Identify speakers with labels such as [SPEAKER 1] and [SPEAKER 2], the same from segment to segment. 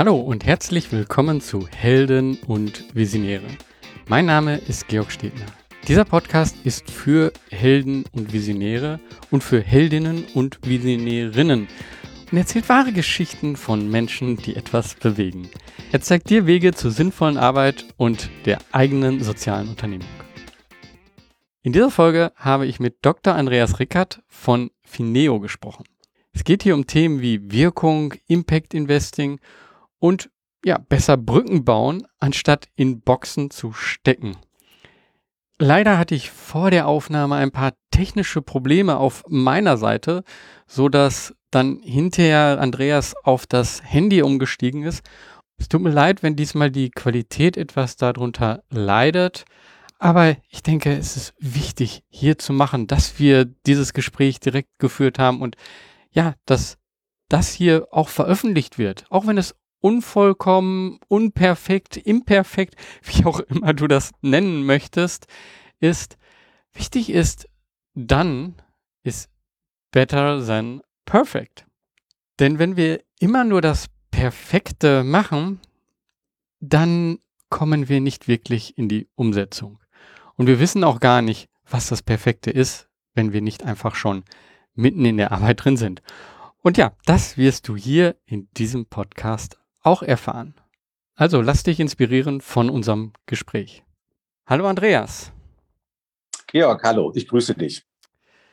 [SPEAKER 1] Hallo und herzlich willkommen zu Helden und Visionäre. Mein Name ist Georg Stedner. Dieser Podcast ist für Helden und Visionäre und für Heldinnen und Visionärinnen und erzählt wahre Geschichten von Menschen, die etwas bewegen. Er zeigt dir Wege zur sinnvollen Arbeit und der eigenen sozialen Unternehmung. In dieser Folge habe ich mit Dr. Andreas Rickert von Fineo gesprochen. Es geht hier um Themen wie Wirkung, Impact Investing und ja, besser Brücken bauen, anstatt in Boxen zu stecken. Leider hatte ich vor der Aufnahme ein paar technische Probleme auf meiner Seite, so dass dann hinterher Andreas auf das Handy umgestiegen ist. Es tut mir leid, wenn diesmal die Qualität etwas darunter leidet. Aber ich denke, es ist wichtig hier zu machen, dass wir dieses Gespräch direkt geführt haben und ja, dass das hier auch veröffentlicht wird. Auch wenn es unvollkommen, unperfekt, imperfekt, wie auch immer du das nennen möchtest, ist, wichtig ist, dann ist better than perfect. Denn wenn wir immer nur das Perfekte machen, dann kommen wir nicht wirklich in die Umsetzung. Und wir wissen auch gar nicht, was das Perfekte ist, wenn wir nicht einfach schon mitten in der Arbeit drin sind. Und ja, das wirst du hier in diesem Podcast auch erfahren. Also lass dich inspirieren von unserem Gespräch. Hallo Andreas.
[SPEAKER 2] Georg, hallo, ich grüße dich.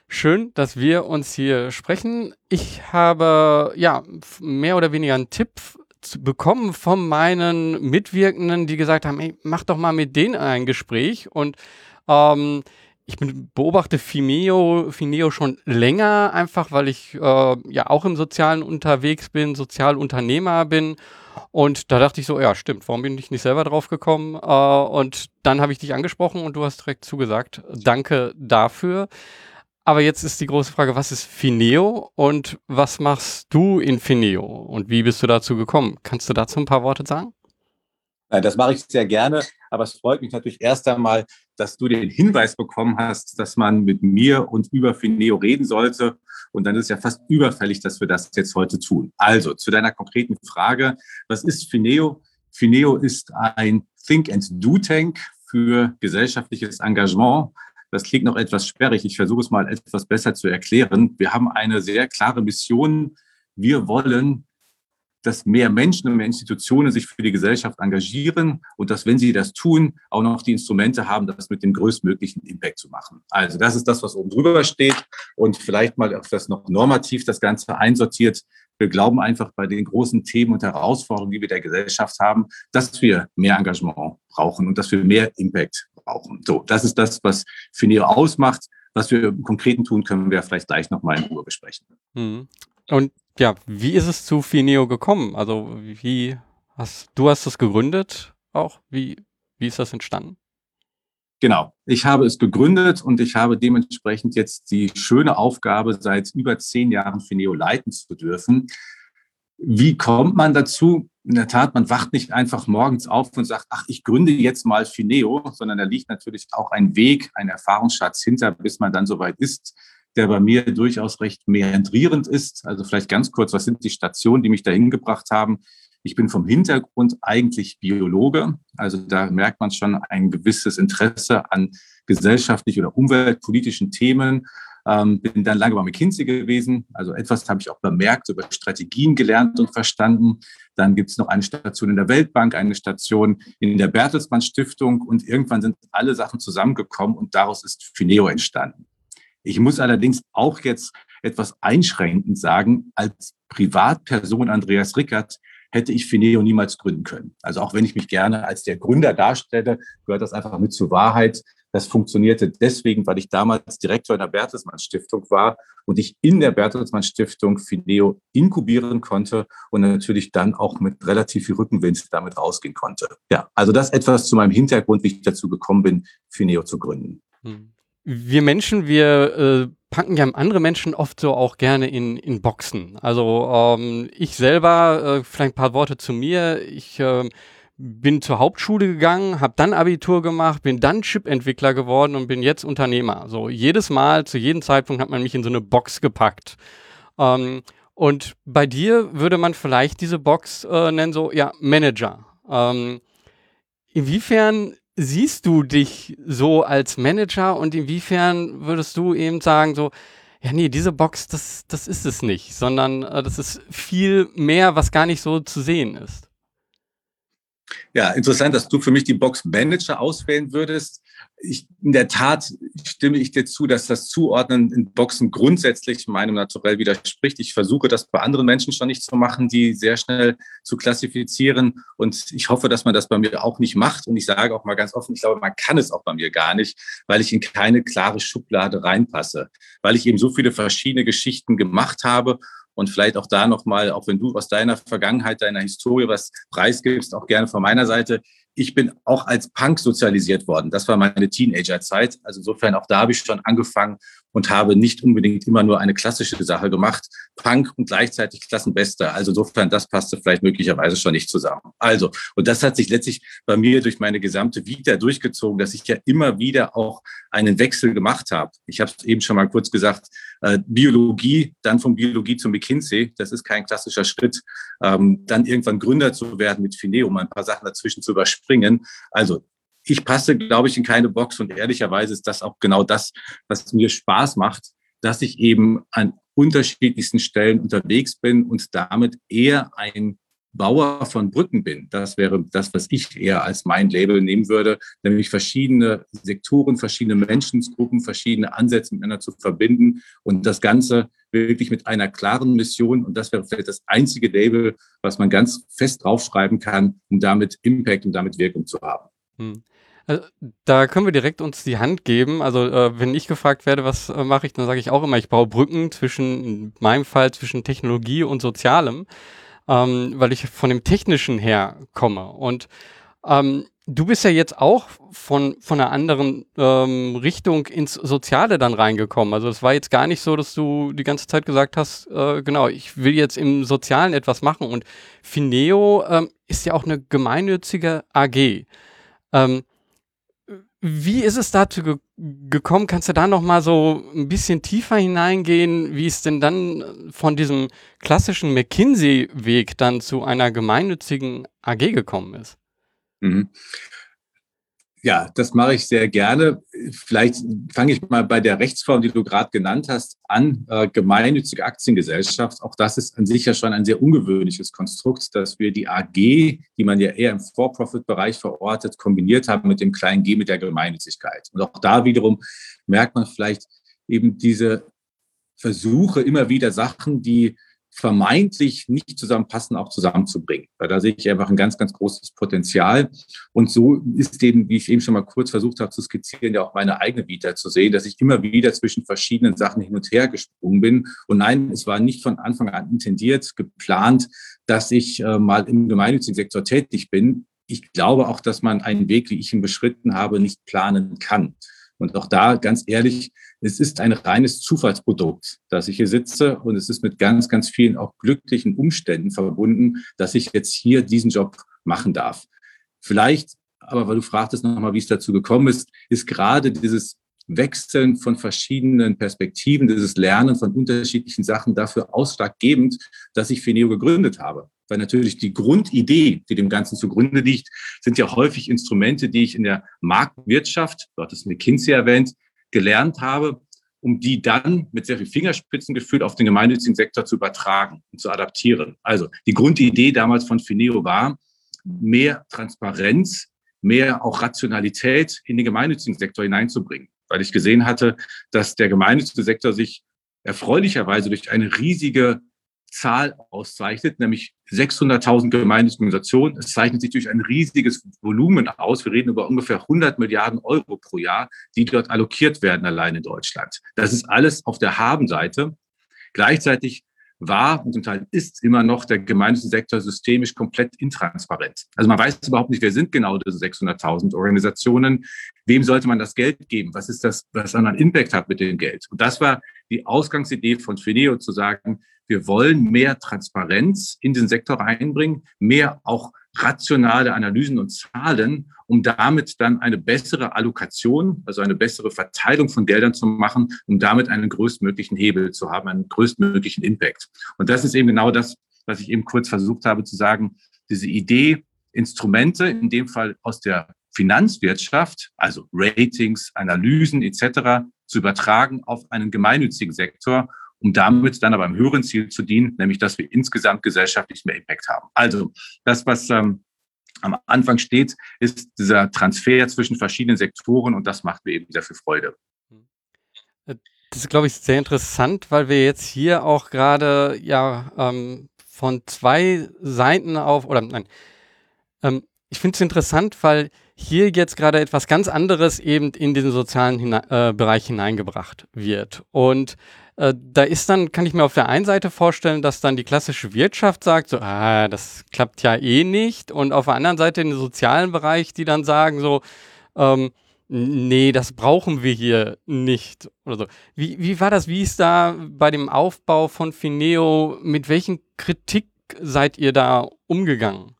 [SPEAKER 1] Schön, dass wir uns hier sprechen. Ich habe ja mehr oder weniger einen Tipp bekommen von meinen Mitwirkenden, die gesagt haben, hey, mach doch mal mit denen ein Gespräch. Und ähm, ich beobachte Fineo, Fineo schon länger, einfach weil ich äh, ja auch im Sozialen unterwegs bin, Sozialunternehmer bin. Und da dachte ich so, ja, stimmt, warum bin ich nicht selber drauf gekommen? Äh, und dann habe ich dich angesprochen und du hast direkt zugesagt. Danke dafür. Aber jetzt ist die große Frage, was ist Fineo und was machst du in Fineo und wie bist du dazu gekommen? Kannst du dazu ein paar Worte sagen?
[SPEAKER 2] Das mache ich sehr gerne, aber es freut mich natürlich erst einmal, dass du den Hinweis bekommen hast, dass man mit mir und über Fineo reden sollte. Und dann ist es ja fast überfällig, dass wir das jetzt heute tun. Also zu deiner konkreten Frage, was ist Fineo? Fineo ist ein Think and Do Tank für gesellschaftliches Engagement. Das klingt noch etwas sperrig. Ich versuche es mal etwas besser zu erklären. Wir haben eine sehr klare Mission. Wir wollen, dass mehr Menschen und mehr Institutionen sich für die Gesellschaft engagieren und dass, wenn sie das tun, auch noch die Instrumente haben, das mit dem größtmöglichen Impact zu machen. Also das ist das, was oben drüber steht und vielleicht mal das noch normativ das Ganze einsortiert. Wir glauben einfach bei den großen Themen und Herausforderungen, die wir der Gesellschaft haben, dass wir mehr Engagement brauchen und dass wir mehr Impact brauchen. So, das ist das, was Fineo ausmacht. Was wir im Konkreten tun, können wir vielleicht gleich nochmal in Ruhe besprechen.
[SPEAKER 1] Mhm. Und ja, wie ist es zu Fineo gekommen? Also wie hast du hast es gegründet auch? Wie, wie ist das entstanden?
[SPEAKER 2] Genau. Ich habe es gegründet und ich habe dementsprechend jetzt die schöne Aufgabe, seit über zehn Jahren Fineo leiten zu dürfen. Wie kommt man dazu? In der Tat, man wacht nicht einfach morgens auf und sagt, ach, ich gründe jetzt mal Fineo, sondern da liegt natürlich auch ein Weg, ein Erfahrungsschatz hinter, bis man dann soweit ist, der bei mir durchaus recht meandrierend ist. Also vielleicht ganz kurz, was sind die Stationen, die mich dahin gebracht haben? Ich bin vom Hintergrund eigentlich Biologe. Also da merkt man schon ein gewisses Interesse an gesellschaftlich oder umweltpolitischen Themen ähm, bin dann lange bei McKinsey gewesen. Also etwas habe ich auch bemerkt, über Strategien gelernt und verstanden. Dann gibt es noch eine Station in der Weltbank, eine Station in der Bertelsmann Stiftung und irgendwann sind alle Sachen zusammengekommen und daraus ist Fineo entstanden. Ich muss allerdings auch jetzt etwas einschränkend sagen, als Privatperson Andreas Rickert hätte ich Fineo niemals gründen können. Also auch wenn ich mich gerne als der Gründer darstelle, gehört das einfach mit zur Wahrheit. Das funktionierte deswegen, weil ich damals Direktor in der Bertelsmann Stiftung war und ich in der Bertelsmann Stiftung Fineo inkubieren konnte und natürlich dann auch mit relativ viel Rückenwind damit rausgehen konnte. Ja, also das etwas zu meinem Hintergrund, wie ich dazu gekommen bin, Fineo zu gründen.
[SPEAKER 1] Hm. Wir Menschen, wir äh, packen ja andere Menschen oft so auch gerne in, in Boxen. Also ähm, ich selber, äh, vielleicht ein paar Worte zu mir. Ich äh, bin zur Hauptschule gegangen, habe dann Abitur gemacht, bin dann Chip-Entwickler geworden und bin jetzt Unternehmer. So jedes Mal, zu jedem Zeitpunkt hat man mich in so eine Box gepackt. Ähm, Und bei dir würde man vielleicht diese Box äh, nennen, so, ja, Manager. Ähm, inwiefern siehst du dich so als Manager und inwiefern würdest du eben sagen, so, ja, nee, diese Box, das, das ist es nicht, sondern äh, das ist viel mehr, was gar nicht so zu sehen ist.
[SPEAKER 2] Ja, interessant, dass du für mich die Box Manager auswählen würdest ich, in der Tat stimme ich dir zu, dass das Zuordnen in Boxen grundsätzlich meinem Naturell widerspricht. Ich versuche das bei anderen Menschen schon nicht zu machen, die sehr schnell zu klassifizieren. Und ich hoffe, dass man das bei mir auch nicht macht. Und ich sage auch mal ganz offen, ich glaube, man kann es auch bei mir gar nicht, weil ich in keine klare Schublade reinpasse, weil ich eben so viele verschiedene Geschichten gemacht habe und vielleicht auch da nochmal, auch wenn du aus deiner Vergangenheit, deiner Historie was preisgibst, auch gerne von meiner Seite ich bin auch als Punk sozialisiert worden. Das war meine Teenagerzeit. Also insofern auch da habe ich schon angefangen und habe nicht unbedingt immer nur eine klassische Sache gemacht. Punk und gleichzeitig Klassenbester. Also insofern, das passte vielleicht möglicherweise schon nicht zusammen. Also, und das hat sich letztlich bei mir durch meine gesamte Vita durchgezogen, dass ich ja immer wieder auch einen Wechsel gemacht habe. Ich habe es eben schon mal kurz gesagt, äh, Biologie, dann von Biologie zum McKinsey, das ist kein klassischer Schritt. Ähm, dann irgendwann Gründer zu werden mit Fineo, um ein paar Sachen dazwischen zu überspringen. Also ich passe, glaube ich, in keine Box und ehrlicherweise ist das auch genau das, was mir Spaß macht, dass ich eben an unterschiedlichsten Stellen unterwegs bin und damit eher ein Bauer von Brücken bin. Das wäre das, was ich eher als mein Label nehmen würde, nämlich verschiedene Sektoren, verschiedene Menschengruppen, verschiedene Ansätze miteinander zu verbinden und das Ganze wirklich mit einer klaren Mission. Und das wäre vielleicht das einzige Label, was man ganz fest draufschreiben kann, um damit Impact und damit Wirkung zu haben. Hm.
[SPEAKER 1] Also, da können wir direkt uns die Hand geben. Also äh, wenn ich gefragt werde, was äh, mache ich, dann sage ich auch immer, ich baue Brücken zwischen, in meinem Fall zwischen Technologie und Sozialem, ähm, weil ich von dem Technischen her komme. Und ähm, du bist ja jetzt auch von, von einer anderen ähm, Richtung ins Soziale dann reingekommen. Also es war jetzt gar nicht so, dass du die ganze Zeit gesagt hast, äh, genau, ich will jetzt im Sozialen etwas machen. Und Fineo ähm, ist ja auch eine gemeinnützige AG. Ähm, wie ist es dazu ge gekommen? Kannst du da noch mal so ein bisschen tiefer hineingehen, wie es denn dann von diesem klassischen McKinsey-Weg dann zu einer gemeinnützigen AG gekommen ist? Mhm.
[SPEAKER 2] Ja, das mache ich sehr gerne. Vielleicht fange ich mal bei der Rechtsform, die du gerade genannt hast, an. Äh, gemeinnützige Aktiengesellschaft. Auch das ist an sich ja schon ein sehr ungewöhnliches Konstrukt, dass wir die AG, die man ja eher im For-Profit-Bereich verortet, kombiniert haben mit dem kleinen G, mit der Gemeinnützigkeit. Und auch da wiederum merkt man vielleicht eben diese Versuche, immer wieder Sachen, die vermeintlich nicht zusammenpassen, auch zusammenzubringen. Weil da sehe ich einfach ein ganz, ganz großes Potenzial. Und so ist eben, wie ich eben schon mal kurz versucht habe zu skizzieren, ja auch meine eigene Vita zu sehen, dass ich immer wieder zwischen verschiedenen Sachen hin und her gesprungen bin. Und nein, es war nicht von Anfang an intendiert, geplant, dass ich äh, mal im gemeinnützigen Sektor tätig bin. Ich glaube auch, dass man einen Weg, wie ich ihn beschritten habe, nicht planen kann. Und auch da, ganz ehrlich, es ist ein reines Zufallsprodukt, dass ich hier sitze und es ist mit ganz, ganz vielen auch glücklichen Umständen verbunden, dass ich jetzt hier diesen Job machen darf. Vielleicht, aber weil du fragtest nochmal, wie es dazu gekommen ist, ist gerade dieses Wechseln von verschiedenen Perspektiven, dieses Lernen von unterschiedlichen Sachen dafür ausschlaggebend, dass ich Fineo gegründet habe. Weil natürlich die Grundidee, die dem Ganzen zugrunde liegt, sind ja häufig Instrumente, die ich in der Marktwirtschaft, du hattest McKinsey erwähnt, gelernt habe, um die dann mit sehr viel Fingerspitzengefühl auf den gemeinnützigen Sektor zu übertragen und zu adaptieren. Also die Grundidee damals von Fineo war, mehr Transparenz, mehr auch Rationalität in den gemeinnützigen Sektor hineinzubringen, weil ich gesehen hatte, dass der gemeinnützige Sektor sich erfreulicherweise durch eine riesige Zahl auszeichnet, nämlich 600.000 gemeinnützige. Es zeichnet sich durch ein riesiges Volumen aus. Wir reden über ungefähr 100 Milliarden Euro pro Jahr, die dort allokiert werden allein in Deutschland. Das ist alles auf der Habenseite. Gleichzeitig war und zum Teil ist immer noch der gemeinnützige Sektor systemisch komplett intransparent. Also man weiß überhaupt nicht, wer sind genau diese 600.000 Organisationen, wem sollte man das Geld geben, was ist das, was einen Impact hat mit dem Geld. Und das war die Ausgangsidee von Fineo zu sagen, wir wollen mehr Transparenz in den Sektor reinbringen, mehr auch rationale Analysen und Zahlen, um damit dann eine bessere Allokation, also eine bessere Verteilung von Geldern zu machen, um damit einen größtmöglichen Hebel zu haben, einen größtmöglichen Impact. Und das ist eben genau das, was ich eben kurz versucht habe zu sagen. Diese Idee, Instrumente, in dem Fall aus der Finanzwirtschaft, also Ratings, Analysen etc., zu übertragen auf einen gemeinnützigen Sektor, um damit dann aber einem höheren Ziel zu dienen, nämlich dass wir insgesamt gesellschaftlich mehr Impact haben. Also das, was ähm, am Anfang steht, ist dieser Transfer zwischen verschiedenen Sektoren und das macht mir eben sehr viel Freude.
[SPEAKER 1] Das ist, glaube ich, sehr interessant, weil wir jetzt hier auch gerade ja ähm, von zwei Seiten auf, oder nein, ähm, ich finde es interessant, weil hier jetzt gerade etwas ganz anderes eben in den sozialen hina äh, Bereich hineingebracht wird. Und äh, da ist dann, kann ich mir auf der einen Seite vorstellen, dass dann die klassische Wirtschaft sagt, so, ah, das klappt ja eh nicht. Und auf der anderen Seite den sozialen Bereich, die dann sagen, so, ähm, nee, das brauchen wir hier nicht oder so. Wie, wie war das? Wie ist da bei dem Aufbau von Fineo, mit welchen Kritik seid ihr da umgegangen?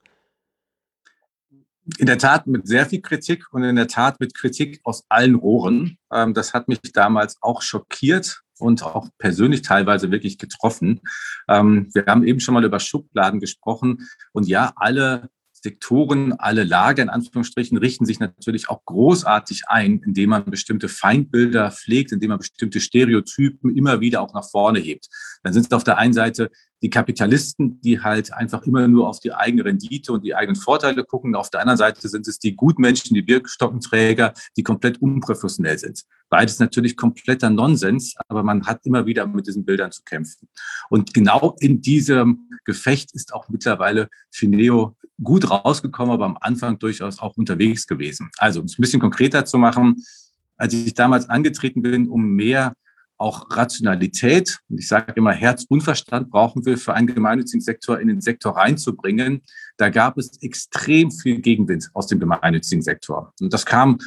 [SPEAKER 2] In der Tat mit sehr viel Kritik und in der Tat mit Kritik aus allen Rohren. Ähm, das hat mich damals auch schockiert und auch persönlich teilweise wirklich getroffen. Ähm, wir haben eben schon mal über Schubladen gesprochen und ja, alle Sektoren, alle Lager in Anführungsstrichen richten sich natürlich auch großartig ein, indem man bestimmte Feindbilder pflegt, indem man bestimmte Stereotypen immer wieder auch nach vorne hebt. Dann sind es auf der einen Seite die Kapitalisten, die halt einfach immer nur auf die eigene Rendite und die eigenen Vorteile gucken. Auf der anderen Seite sind es die Gutmenschen, die Birkenstockenträger, die komplett unprofessionell sind. Beides natürlich kompletter Nonsens, aber man hat immer wieder mit diesen Bildern zu kämpfen. Und genau in diesem Gefecht ist auch mittlerweile Fineo gut rausgekommen, aber am Anfang durchaus auch unterwegs gewesen. Also, um es ein bisschen konkreter zu machen, als ich damals angetreten bin, um mehr auch Rationalität, und ich sage immer Herz und Verstand brauchen wir für einen gemeinnützigen Sektor in den Sektor reinzubringen. Da gab es extrem viel Gegenwind aus dem gemeinnützigen Sektor. Und das kam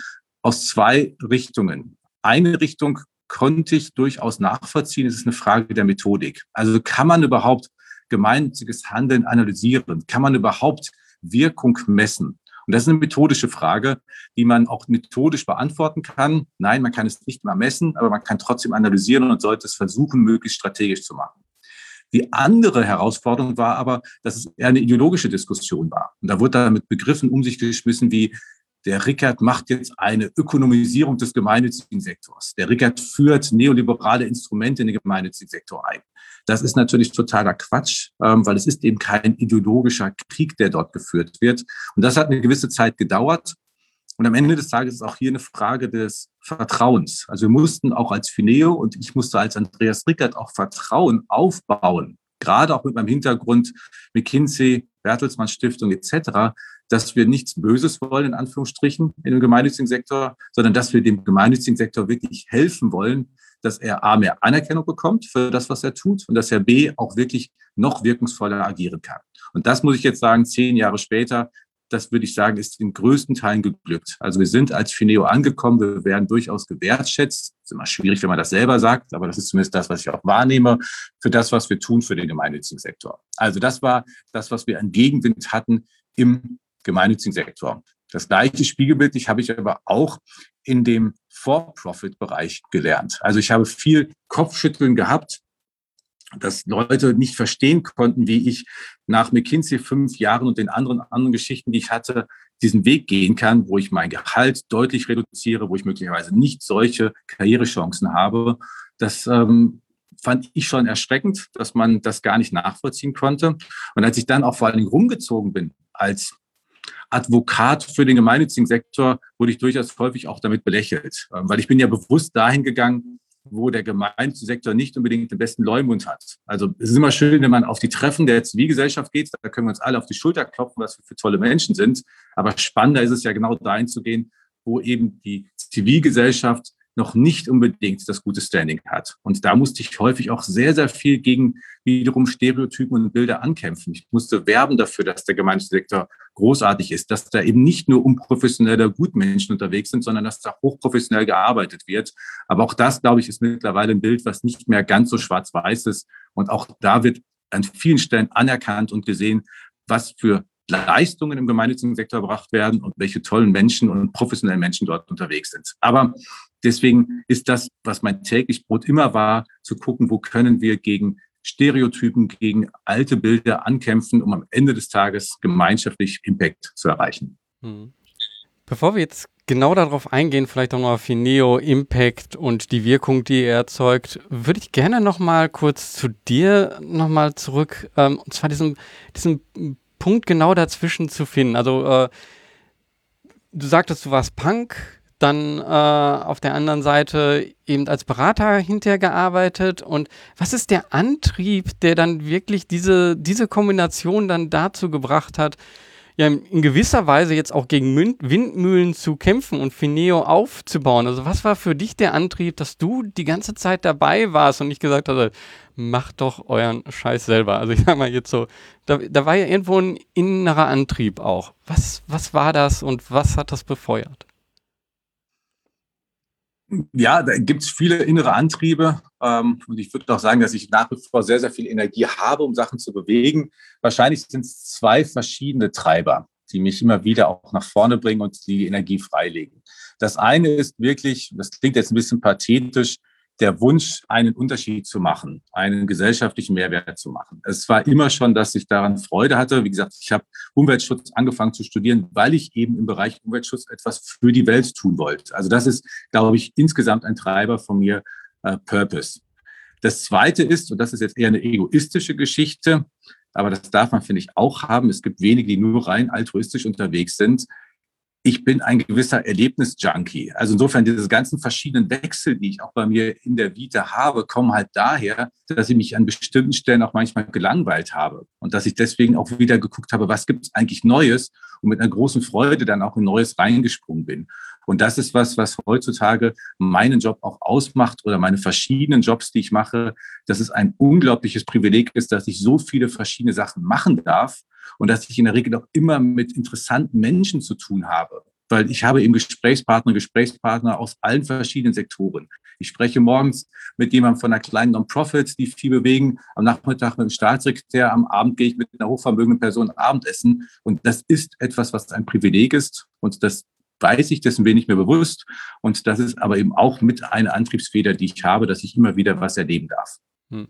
[SPEAKER 2] aus zwei Richtungen. Eine Richtung konnte ich durchaus nachvollziehen. Es ist eine Frage der Methodik. Also kann man überhaupt gemeinnütziges Handeln analysieren? Kann man überhaupt Wirkung messen? Und das ist eine methodische Frage, die man auch methodisch beantworten kann. Nein, man kann es nicht mehr messen, aber man kann trotzdem analysieren und sollte es versuchen, möglichst strategisch zu machen. Die andere Herausforderung war aber, dass es eher eine ideologische Diskussion war. Und da wurde da mit Begriffen um sich geschmissen wie der Rickert macht jetzt eine Ökonomisierung des gemeinnützigen Sektors. Der Rickert führt neoliberale Instrumente in den gemeinnützigen Sektor ein. Das ist natürlich totaler Quatsch, ähm, weil es ist eben kein ideologischer Krieg, der dort geführt wird. Und das hat eine gewisse Zeit gedauert. Und am Ende des Tages ist auch hier eine Frage des Vertrauens. Also wir mussten auch als Fineo und ich musste als Andreas Rickert auch Vertrauen aufbauen, gerade auch mit meinem Hintergrund McKinsey, Bertelsmann Stiftung etc., dass wir nichts Böses wollen, in Anführungsstrichen, in dem gemeinnützigen Sektor, sondern dass wir dem gemeinnützigen Sektor wirklich helfen wollen, dass er A, mehr Anerkennung bekommt für das, was er tut und dass er B, auch wirklich noch wirkungsvoller agieren kann. Und das muss ich jetzt sagen, zehn Jahre später, das würde ich sagen, ist in größten Teilen geglückt. Also wir sind als Fineo angekommen, wir werden durchaus gewertschätzt. ist immer schwierig, wenn man das selber sagt, aber das ist zumindest das, was ich auch wahrnehme, für das, was wir tun für den gemeinnützigen Sektor. Also das war das, was wir an Gegenwind hatten im gemeinnützigen Sektor. Das gleiche Spiegelbild ich habe ich aber auch in dem For-Profit-Bereich gelernt. Also ich habe viel Kopfschütteln gehabt, dass Leute nicht verstehen konnten, wie ich nach McKinsey fünf Jahren und den anderen anderen Geschichten, die ich hatte, diesen Weg gehen kann, wo ich mein Gehalt deutlich reduziere, wo ich möglicherweise nicht solche Karrierechancen habe. Das ähm, fand ich schon erschreckend, dass man das gar nicht nachvollziehen konnte. Und als ich dann auch vor allen Dingen rumgezogen bin als Advokat für den gemeinnützigen Sektor wurde ich durchaus häufig auch damit belächelt, ähm, weil ich bin ja bewusst dahin gegangen, wo der gemeinnützige Sektor nicht unbedingt den besten Leumund hat. Also es ist immer schön, wenn man auf die Treffen der Zivilgesellschaft geht, da können wir uns alle auf die Schulter klopfen, was wir für tolle Menschen sind. Aber spannender ist es ja genau dahin zu gehen, wo eben die Zivilgesellschaft noch nicht unbedingt das gute Standing hat. Und da musste ich häufig auch sehr, sehr viel gegen wiederum Stereotypen und Bilder ankämpfen. Ich musste werben dafür, dass der Gemeinschaftssektor großartig ist, dass da eben nicht nur unprofessionelle Gutmenschen unterwegs sind, sondern dass da hochprofessionell gearbeitet wird. Aber auch das, glaube ich, ist mittlerweile ein Bild, was nicht mehr ganz so schwarz-weiß ist. Und auch da wird an vielen Stellen anerkannt und gesehen, was für Leistungen im gemeinnützigen Sektor erbracht werden und welche tollen Menschen und professionellen Menschen dort unterwegs sind. Aber deswegen ist das, was mein täglich Brot immer war, zu gucken, wo können wir gegen Stereotypen, gegen alte Bilder ankämpfen, um am Ende des Tages gemeinschaftlich Impact zu erreichen. Hm.
[SPEAKER 1] Bevor wir jetzt genau darauf eingehen, vielleicht auch noch auf Fineo, Impact und die Wirkung, die er erzeugt, würde ich gerne noch mal kurz zu dir noch mal zurück, ähm, und zwar diesen, diesen Punkt genau dazwischen zu finden. Also äh, du sagtest, du warst Punk, dann äh, auf der anderen Seite eben als Berater hinterher gearbeitet. Und was ist der Antrieb, der dann wirklich diese, diese Kombination dann dazu gebracht hat, ja in gewisser Weise jetzt auch gegen Windmühlen zu kämpfen und Fineo aufzubauen. Also was war für dich der Antrieb, dass du die ganze Zeit dabei warst und nicht gesagt hast, macht doch euren Scheiß selber. Also ich sag mal jetzt so, da, da war ja irgendwo ein innerer Antrieb auch. Was, was war das und was hat das befeuert?
[SPEAKER 2] Ja, da gibt es viele innere Antriebe. Ähm, und ich würde auch sagen, dass ich nach wie vor sehr, sehr viel Energie habe, um Sachen zu bewegen. Wahrscheinlich sind es zwei verschiedene Treiber, die mich immer wieder auch nach vorne bringen und die Energie freilegen. Das eine ist wirklich, das klingt jetzt ein bisschen pathetisch, der Wunsch, einen Unterschied zu machen, einen gesellschaftlichen Mehrwert zu machen. Es war immer schon, dass ich daran Freude hatte. Wie gesagt, ich habe Umweltschutz angefangen zu studieren, weil ich eben im Bereich Umweltschutz etwas für die Welt tun wollte. Also das ist, glaube ich, insgesamt ein Treiber von mir, äh, Purpose. Das Zweite ist, und das ist jetzt eher eine egoistische Geschichte, aber das darf man, finde ich, auch haben. Es gibt wenige, die nur rein altruistisch unterwegs sind ich bin ein gewisser Erlebnisjunkie. Also insofern diese ganzen verschiedenen Wechsel, die ich auch bei mir in der Vita habe, kommen halt daher, dass ich mich an bestimmten Stellen auch manchmal gelangweilt habe und dass ich deswegen auch wieder geguckt habe, was gibt es eigentlich Neues und mit einer großen Freude dann auch in Neues reingesprungen bin. Und das ist was, was heutzutage meinen Job auch ausmacht oder meine verschiedenen Jobs, die ich mache, dass es ein unglaubliches Privileg ist, dass ich so viele verschiedene Sachen machen darf und dass ich in der Regel auch immer mit interessanten Menschen zu tun habe. Weil ich habe eben Gesprächspartner, Gesprächspartner aus allen verschiedenen Sektoren. Ich spreche morgens mit jemandem von einer kleinen Non-Profit, die viel bewegen, am Nachmittag mit dem Staatssekretär, am Abend gehe ich mit einer hochvermögenden Person Abendessen. Und das ist etwas, was ein Privileg ist. Und das weiß ich, dessen bin ich mir bewusst. Und das ist aber eben auch mit einer Antriebsfeder, die ich habe, dass ich immer wieder was erleben darf. Hm.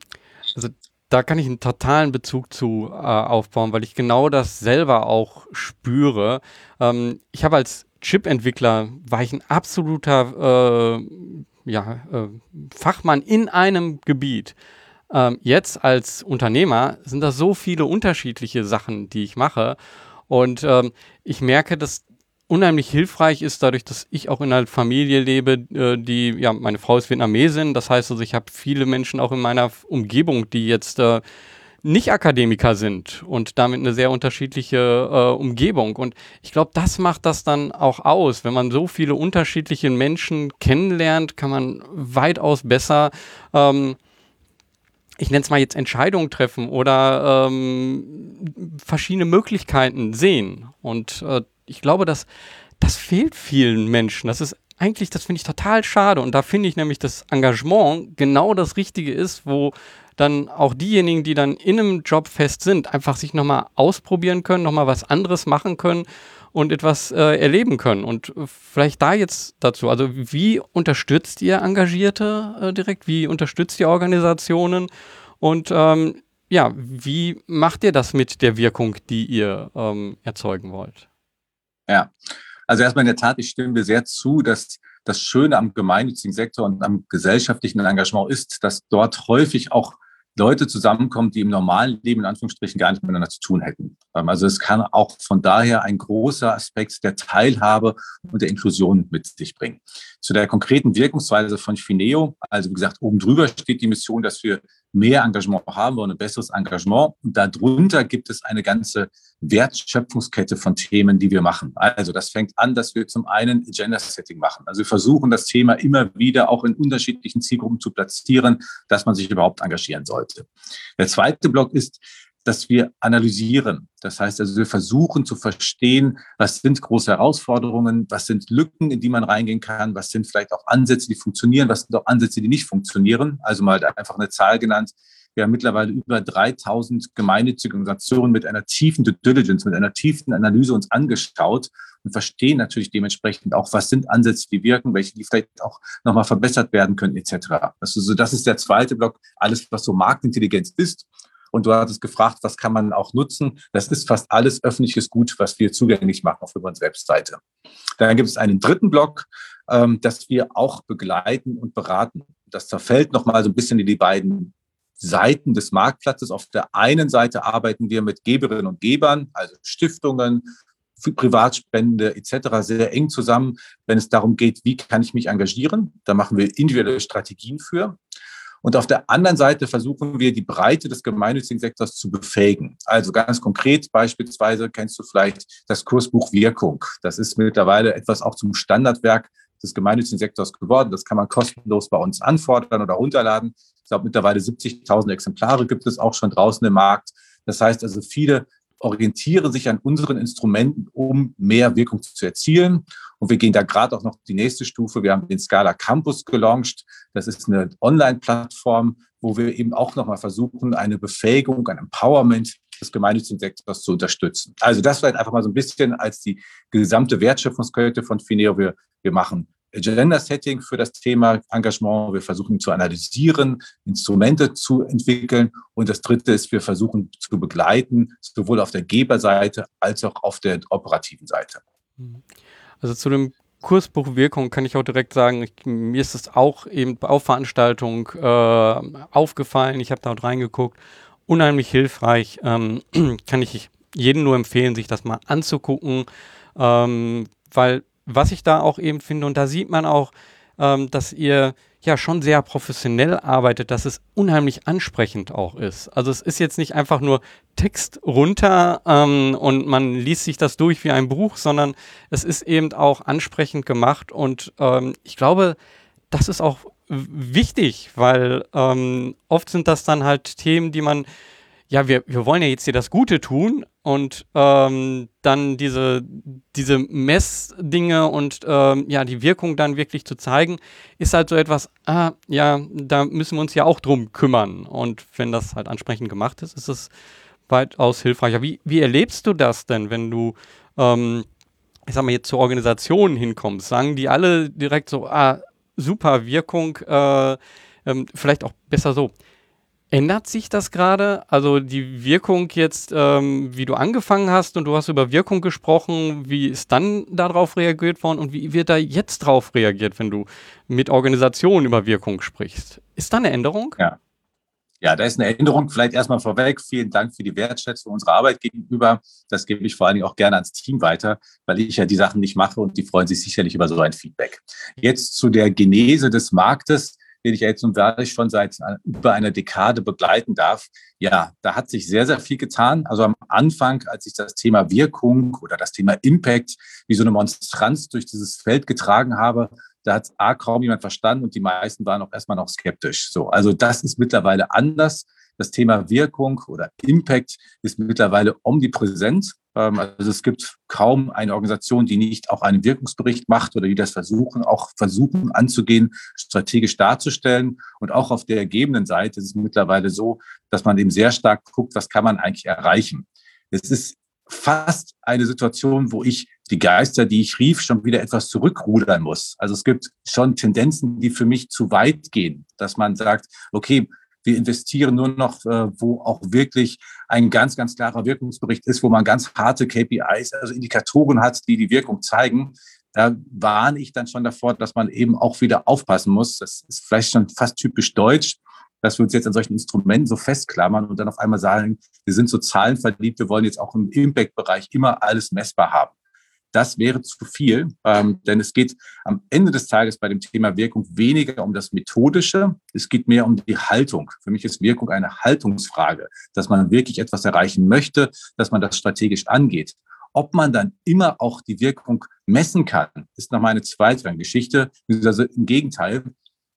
[SPEAKER 1] Also da kann ich einen totalen Bezug zu äh, aufbauen, weil ich genau das selber auch spüre. Ähm, ich habe als Chip-Entwickler, war ich ein absoluter äh, ja, äh, Fachmann in einem Gebiet. Ähm, jetzt als Unternehmer sind das so viele unterschiedliche Sachen, die ich mache. Und ähm, ich merke, dass unheimlich hilfreich ist, dadurch, dass ich auch in einer Familie lebe, äh, die, ja, meine Frau ist Vietnamesin, das heißt also, ich habe viele Menschen auch in meiner Umgebung, die jetzt äh, nicht Akademiker sind und damit eine sehr unterschiedliche äh, Umgebung. Und ich glaube, das macht das dann auch aus. Wenn man so viele unterschiedliche Menschen kennenlernt, kann man weitaus besser ähm, ich nenne es mal jetzt Entscheidungen treffen oder ähm, verschiedene Möglichkeiten sehen. Und äh, ich glaube, dass das fehlt vielen Menschen. Das ist eigentlich, das finde ich total schade. Und da finde ich nämlich, dass Engagement genau das Richtige ist, wo dann auch diejenigen, die dann in einem Job fest sind, einfach sich nochmal ausprobieren können, nochmal was anderes machen können und etwas äh, erleben können. Und äh, vielleicht da jetzt dazu, also wie unterstützt ihr Engagierte äh, direkt? Wie unterstützt ihr Organisationen? Und ähm, ja, wie macht ihr das mit der Wirkung, die ihr ähm, erzeugen wollt?
[SPEAKER 2] Ja, also erstmal in der Tat, ich stimme mir sehr zu, dass das Schöne am gemeinnützigen Sektor und am gesellschaftlichen Engagement ist, dass dort häufig auch Leute zusammenkommen, die im normalen Leben in Anführungsstrichen gar nicht miteinander zu tun hätten. Ähm, also es kann auch von daher ein großer Aspekt der Teilhabe und der Inklusion mit sich bringen. Zu der konkreten Wirkungsweise von Fineo, also wie gesagt, oben drüber steht die Mission, dass wir mehr Engagement haben wollen, ein besseres Engagement. Und darunter gibt es eine ganze Wertschöpfungskette von Themen, die wir machen. Also das fängt an, dass wir zum einen Agenda-Setting machen. Also wir versuchen das Thema immer wieder auch in unterschiedlichen Zielgruppen zu platzieren, dass man sich überhaupt engagieren sollte. Der zweite Block ist, dass wir analysieren. Das heißt also, wir versuchen zu verstehen, was sind große Herausforderungen, was sind Lücken, in die man reingehen kann, was sind vielleicht auch Ansätze, die funktionieren, was sind auch Ansätze, die nicht funktionieren. Also mal einfach eine Zahl genannt. Wir haben mittlerweile über 3000 gemeinnützige Organisationen mit einer tiefen Due Diligence, mit einer tiefen Analyse uns angeschaut und verstehen natürlich dementsprechend auch, was sind Ansätze, die wirken, welche die vielleicht auch nochmal verbessert werden können, etc. Also das ist der zweite Block, alles, was so Marktintelligenz ist. Und du hattest gefragt, was kann man auch nutzen? Das ist fast alles öffentliches Gut, was wir zugänglich machen auf unserer Webseite. Dann gibt es einen dritten Block, ähm, das wir auch begleiten und beraten. Das zerfällt nochmal so ein bisschen in die beiden Seiten des Marktplatzes. Auf der einen Seite arbeiten wir mit Geberinnen und Gebern, also Stiftungen, Privatspende etc. sehr eng zusammen, wenn es darum geht, wie kann ich mich engagieren. Da machen wir individuelle Strategien für. Und auf der anderen Seite versuchen wir, die Breite des gemeinnützigen Sektors zu befähigen. Also ganz konkret beispielsweise kennst du vielleicht das Kursbuch Wirkung. Das ist mittlerweile etwas auch zum Standardwerk des gemeinnützigen Sektors geworden. Das kann man kostenlos bei uns anfordern oder runterladen. Ich glaube, mittlerweile 70.000 Exemplare gibt es auch schon draußen im Markt. Das heißt also, viele orientieren sich an unseren Instrumenten, um mehr Wirkung zu erzielen. Und wir gehen da gerade auch noch die nächste Stufe. Wir haben den Scala Campus gelauncht. Das ist eine Online-Plattform, wo wir eben auch nochmal versuchen, eine Befähigung, ein Empowerment des gemeinnützigen Sektors zu unterstützen. Also das vielleicht einfach mal so ein bisschen als die gesamte Wertschöpfungskette von Fineo. Wir, wir machen Agenda-Setting für das Thema Engagement. Wir versuchen zu analysieren, Instrumente zu entwickeln. Und das Dritte ist, wir versuchen zu begleiten, sowohl auf der Geberseite als auch auf der operativen Seite.
[SPEAKER 1] Also zu dem Kursbuch Wirkung kann ich auch direkt sagen, ich, mir ist es auch eben auf Veranstaltung äh, aufgefallen. Ich habe da reingeguckt. Unheimlich hilfreich. Ähm, kann ich jedem nur empfehlen, sich das mal anzugucken, ähm, weil was ich da auch eben finde, und da sieht man auch, ähm, dass ihr ja schon sehr professionell arbeitet, dass es unheimlich ansprechend auch ist. Also es ist jetzt nicht einfach nur Text runter ähm, und man liest sich das durch wie ein Buch, sondern es ist eben auch ansprechend gemacht und ähm, ich glaube, das ist auch wichtig, weil ähm, oft sind das dann halt Themen, die man ja, wir, wir wollen ja jetzt hier das Gute tun und ähm, dann diese, diese Messdinge und ähm, ja, die Wirkung dann wirklich zu zeigen, ist halt so etwas, ah, ja, da müssen wir uns ja auch drum kümmern. Und wenn das halt ansprechend gemacht ist, ist es weitaus hilfreicher. Wie, wie erlebst du das denn, wenn du, ähm, ich sag mal, jetzt zur Organisation hinkommst? Sagen die alle direkt so, ah, super Wirkung, äh, ähm, vielleicht auch besser so Ändert sich das gerade? Also die Wirkung jetzt, ähm, wie du angefangen hast und du hast über Wirkung gesprochen, wie ist dann darauf reagiert worden und wie wird da jetzt drauf reagiert, wenn du mit Organisationen über Wirkung sprichst? Ist da eine Änderung?
[SPEAKER 2] Ja. Ja, da ist eine Änderung. Vielleicht erstmal vorweg. Vielen Dank für die Wertschätzung unserer Arbeit gegenüber. Das gebe ich vor allen Dingen auch gerne ans Team weiter, weil ich ja die Sachen nicht mache und die freuen sich sicherlich über so ein Feedback. Jetzt zu der Genese des Marktes den ich jetzt nun wirklich schon seit über einer Dekade begleiten darf. Ja, da hat sich sehr, sehr viel getan. Also am Anfang, als ich das Thema Wirkung oder das Thema Impact wie so eine Monstranz durch dieses Feld getragen habe, da hat A kaum jemand verstanden und die meisten waren auch erstmal noch skeptisch. So, also das ist mittlerweile anders. Das Thema Wirkung oder Impact ist mittlerweile omnipräsent. Ähm, also es gibt kaum eine Organisation, die nicht auch einen Wirkungsbericht macht oder die das versuchen, auch versuchen anzugehen, strategisch darzustellen. Und auch auf der ergebenen Seite ist es mittlerweile so, dass man eben sehr stark guckt, was kann man eigentlich erreichen. Es ist fast eine Situation, wo ich die Geister, die ich rief, schon wieder etwas zurückrudern muss. Also es gibt schon Tendenzen, die für mich zu weit gehen, dass man sagt, okay, wir investieren nur noch, äh, wo auch wirklich ein ganz, ganz klarer Wirkungsbericht ist, wo man ganz harte KPIs, also Indikatoren hat, die die Wirkung zeigen. Da warne ich dann schon davor, dass man eben auch wieder aufpassen muss. Das ist vielleicht schon fast typisch deutsch, dass wir uns jetzt an solchen Instrumenten so festklammern und dann auf einmal sagen, wir sind so zahlenverliebt, wir wollen jetzt auch im Impact-Bereich immer alles messbar haben. Das wäre zu viel, ähm, denn es geht am Ende des Tages bei dem Thema Wirkung weniger um das Methodische, es geht mehr um die Haltung. Für mich ist Wirkung eine Haltungsfrage, dass man wirklich etwas erreichen möchte, dass man das strategisch angeht. Ob man dann immer auch die Wirkung messen kann, ist noch meine zweite Geschichte. Also im Gegenteil,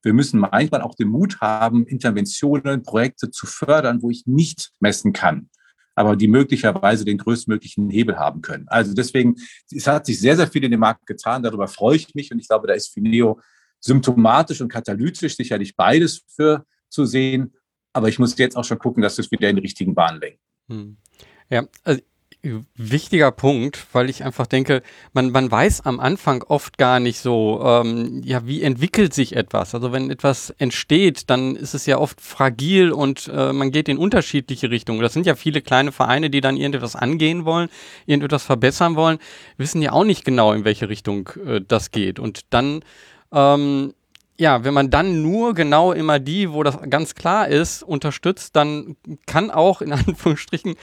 [SPEAKER 2] wir müssen manchmal auch den Mut haben, Interventionen, Projekte zu fördern, wo ich nicht messen kann. Aber die möglicherweise den größtmöglichen Hebel haben können. Also deswegen, es hat sich sehr, sehr viel in dem Markt getan. Darüber freue ich mich und ich glaube, da ist Fineo symptomatisch und katalytisch sicherlich beides für zu sehen. Aber ich muss jetzt auch schon gucken, dass wir es wieder in die richtigen Bahnen lenken. Hm.
[SPEAKER 1] Ja, also wichtiger Punkt, weil ich einfach denke, man, man weiß am Anfang oft gar nicht so, ähm, ja, wie entwickelt sich etwas. Also wenn etwas entsteht, dann ist es ja oft fragil und äh, man geht in unterschiedliche Richtungen. Das sind ja viele kleine Vereine, die dann irgendetwas angehen wollen, irgendetwas verbessern wollen, wissen ja auch nicht genau, in welche Richtung äh, das geht. Und dann ähm, ja, wenn man dann nur genau immer die, wo das ganz klar ist, unterstützt, dann kann auch in Anführungsstrichen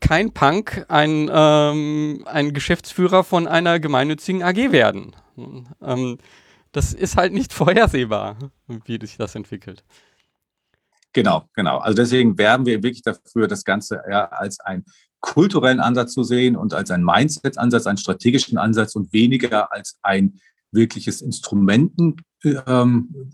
[SPEAKER 1] kein Punk ein, ähm, ein Geschäftsführer von einer gemeinnützigen AG werden. Ähm, das ist halt nicht vorhersehbar, wie sich das entwickelt.
[SPEAKER 2] Genau, genau. Also deswegen werben wir wirklich dafür, das Ganze eher als einen kulturellen Ansatz zu sehen und als einen Mindset-Ansatz, einen strategischen Ansatz und weniger als ein wirkliches Instrumententhema. Ähm,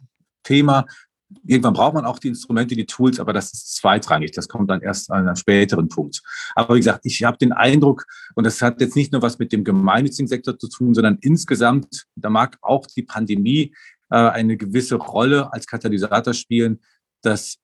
[SPEAKER 2] Irgendwann braucht man auch die Instrumente, die Tools, aber das ist zweitrangig. Das kommt dann erst an einem späteren Punkt. Aber wie gesagt, ich habe den Eindruck, und das hat jetzt nicht nur was mit dem gemeinnützigen Sektor zu tun, sondern insgesamt, da mag auch die Pandemie äh, eine gewisse Rolle als Katalysator spielen, dass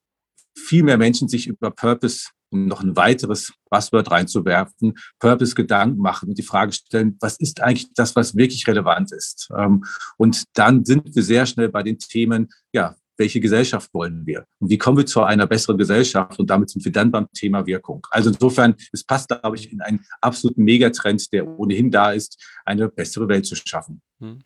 [SPEAKER 2] viel mehr Menschen sich über Purpose um noch ein weiteres Buzzword reinzuwerfen, Purpose Gedanken machen und die Frage stellen, was ist eigentlich das, was wirklich relevant ist? Ähm, und dann sind wir sehr schnell bei den Themen, ja, welche Gesellschaft wollen wir? Und wie kommen wir zu einer besseren Gesellschaft? Und damit sind wir dann beim Thema Wirkung. Also insofern, es passt, glaube ich, in einen absoluten Megatrend, der ohnehin da ist, eine bessere Welt zu schaffen. Hm.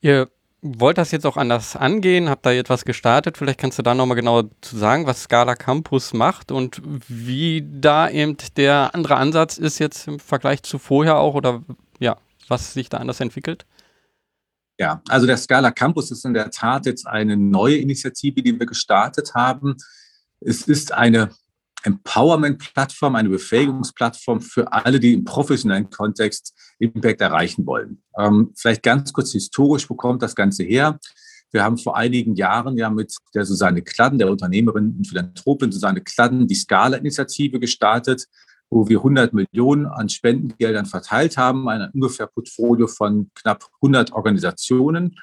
[SPEAKER 1] Ihr wollte das jetzt auch anders angehen, habt da etwas gestartet. Vielleicht kannst du da nochmal genau zu sagen, was Scala Campus macht und wie da eben der andere Ansatz ist jetzt im Vergleich zu vorher auch oder ja, was sich da anders entwickelt?
[SPEAKER 2] Ja, also der Scala Campus ist in der Tat jetzt eine neue Initiative, die wir gestartet haben. Es ist eine Empowerment-Plattform, eine Befähigungsplattform für alle, die im professionellen Kontext Impact erreichen wollen. Ähm, vielleicht ganz kurz historisch, wo kommt das Ganze her? Wir haben vor einigen Jahren ja mit der Susanne Kladden, der Unternehmerin und Philanthropin Susanne Kladden, die Scala-Initiative gestartet, wo wir 100 Millionen an Spendengeldern verteilt haben, ein ungefähr Portfolio von knapp 100 Organisationen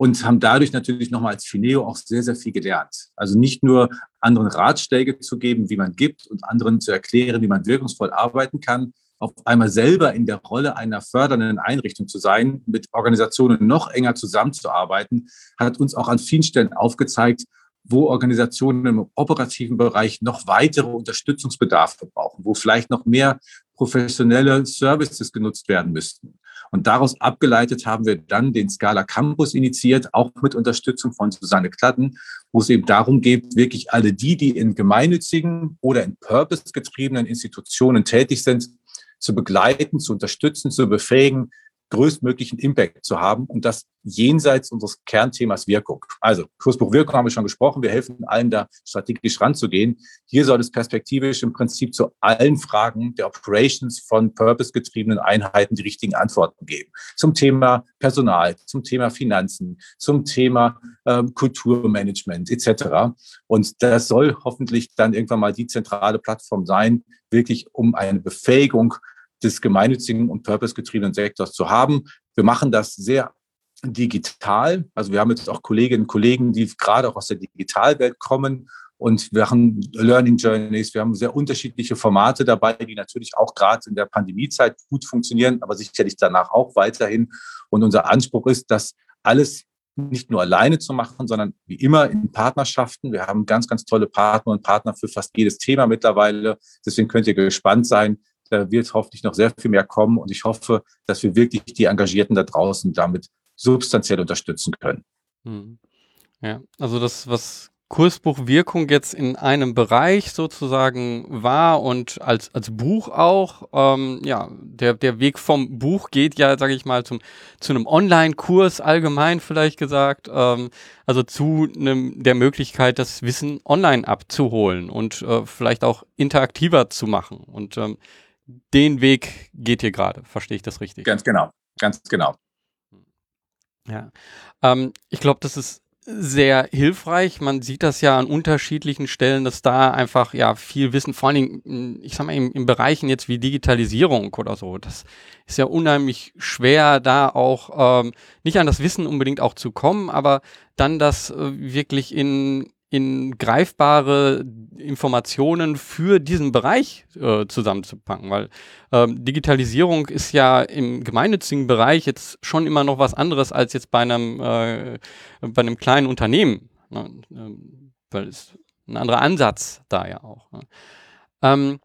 [SPEAKER 2] und haben dadurch natürlich nochmal als Fineo auch sehr, sehr viel gelernt. Also nicht nur anderen Ratschläge zu geben, wie man gibt und anderen zu erklären, wie man wirkungsvoll arbeiten kann, auf einmal selber in der Rolle einer fördernden Einrichtung zu sein, mit Organisationen noch enger zusammenzuarbeiten, hat uns auch an vielen Stellen aufgezeigt, wo Organisationen im operativen Bereich noch weitere Unterstützungsbedarfe brauchen, wo vielleicht noch mehr professionelle Services genutzt werden müssten. Und daraus abgeleitet haben wir dann den Scala Campus initiiert, auch mit Unterstützung von Susanne Kladden, wo es eben darum geht, wirklich alle die, die in gemeinnützigen oder in purpose-getriebenen Institutionen tätig sind, zu begleiten, zu unterstützen, zu befähigen, größtmöglichen Impact zu haben und das jenseits unseres Kernthemas Wirkung. Also Kursbuch Wirkung haben wir schon gesprochen. Wir helfen allen da strategisch ranzugehen. Hier soll es perspektivisch im Prinzip zu allen Fragen der Operations von purpose-getriebenen Einheiten die richtigen Antworten geben. Zum Thema Personal, zum Thema Finanzen, zum Thema ähm, Kulturmanagement etc. Und das soll hoffentlich dann irgendwann mal die zentrale Plattform sein, wirklich um eine Befähigung des gemeinnützigen und purpose-getriebenen Sektors zu haben. Wir machen das sehr digital. Also wir haben jetzt auch Kolleginnen und Kollegen, die gerade auch aus der Digitalwelt kommen und wir haben Learning Journeys, wir haben sehr unterschiedliche Formate dabei, die natürlich auch gerade in der Pandemiezeit gut funktionieren, aber sicherlich danach auch weiterhin. Und unser Anspruch ist, dass alles nicht nur alleine zu machen, sondern wie immer in Partnerschaften. Wir haben ganz, ganz tolle Partner und Partner für fast jedes Thema mittlerweile. Deswegen könnt ihr gespannt sein, da wird hoffentlich noch sehr viel mehr kommen und ich hoffe, dass wir wirklich die Engagierten da draußen damit substanziell unterstützen können. Hm.
[SPEAKER 1] Ja, also das, was Kursbuch Wirkung jetzt in einem Bereich sozusagen war und als, als Buch auch, ähm, ja, der, der Weg vom Buch geht ja, sage ich mal, zum, zu einem Online-Kurs allgemein vielleicht gesagt, ähm, also zu einem, der Möglichkeit, das Wissen online abzuholen und äh, vielleicht auch interaktiver zu machen. Und ähm, den Weg geht ihr gerade. Verstehe ich das richtig?
[SPEAKER 2] Ganz genau, ganz genau.
[SPEAKER 1] Ja. Ähm, ich glaube, das ist sehr hilfreich. Man sieht das ja an unterschiedlichen Stellen, dass da einfach ja viel Wissen, vor allen Dingen, ich sag mal, in, in Bereichen jetzt wie Digitalisierung oder so, das ist ja unheimlich schwer, da auch ähm, nicht an das Wissen unbedingt auch zu kommen, aber dann das äh, wirklich in in greifbare Informationen für diesen Bereich äh, zusammenzupacken, weil ähm, Digitalisierung ist ja im gemeinnützigen Bereich jetzt schon immer noch was anderes als jetzt bei einem, äh, bei einem kleinen Unternehmen, ne? ähm, weil es ein anderer Ansatz da ja auch. Ne? Ähm,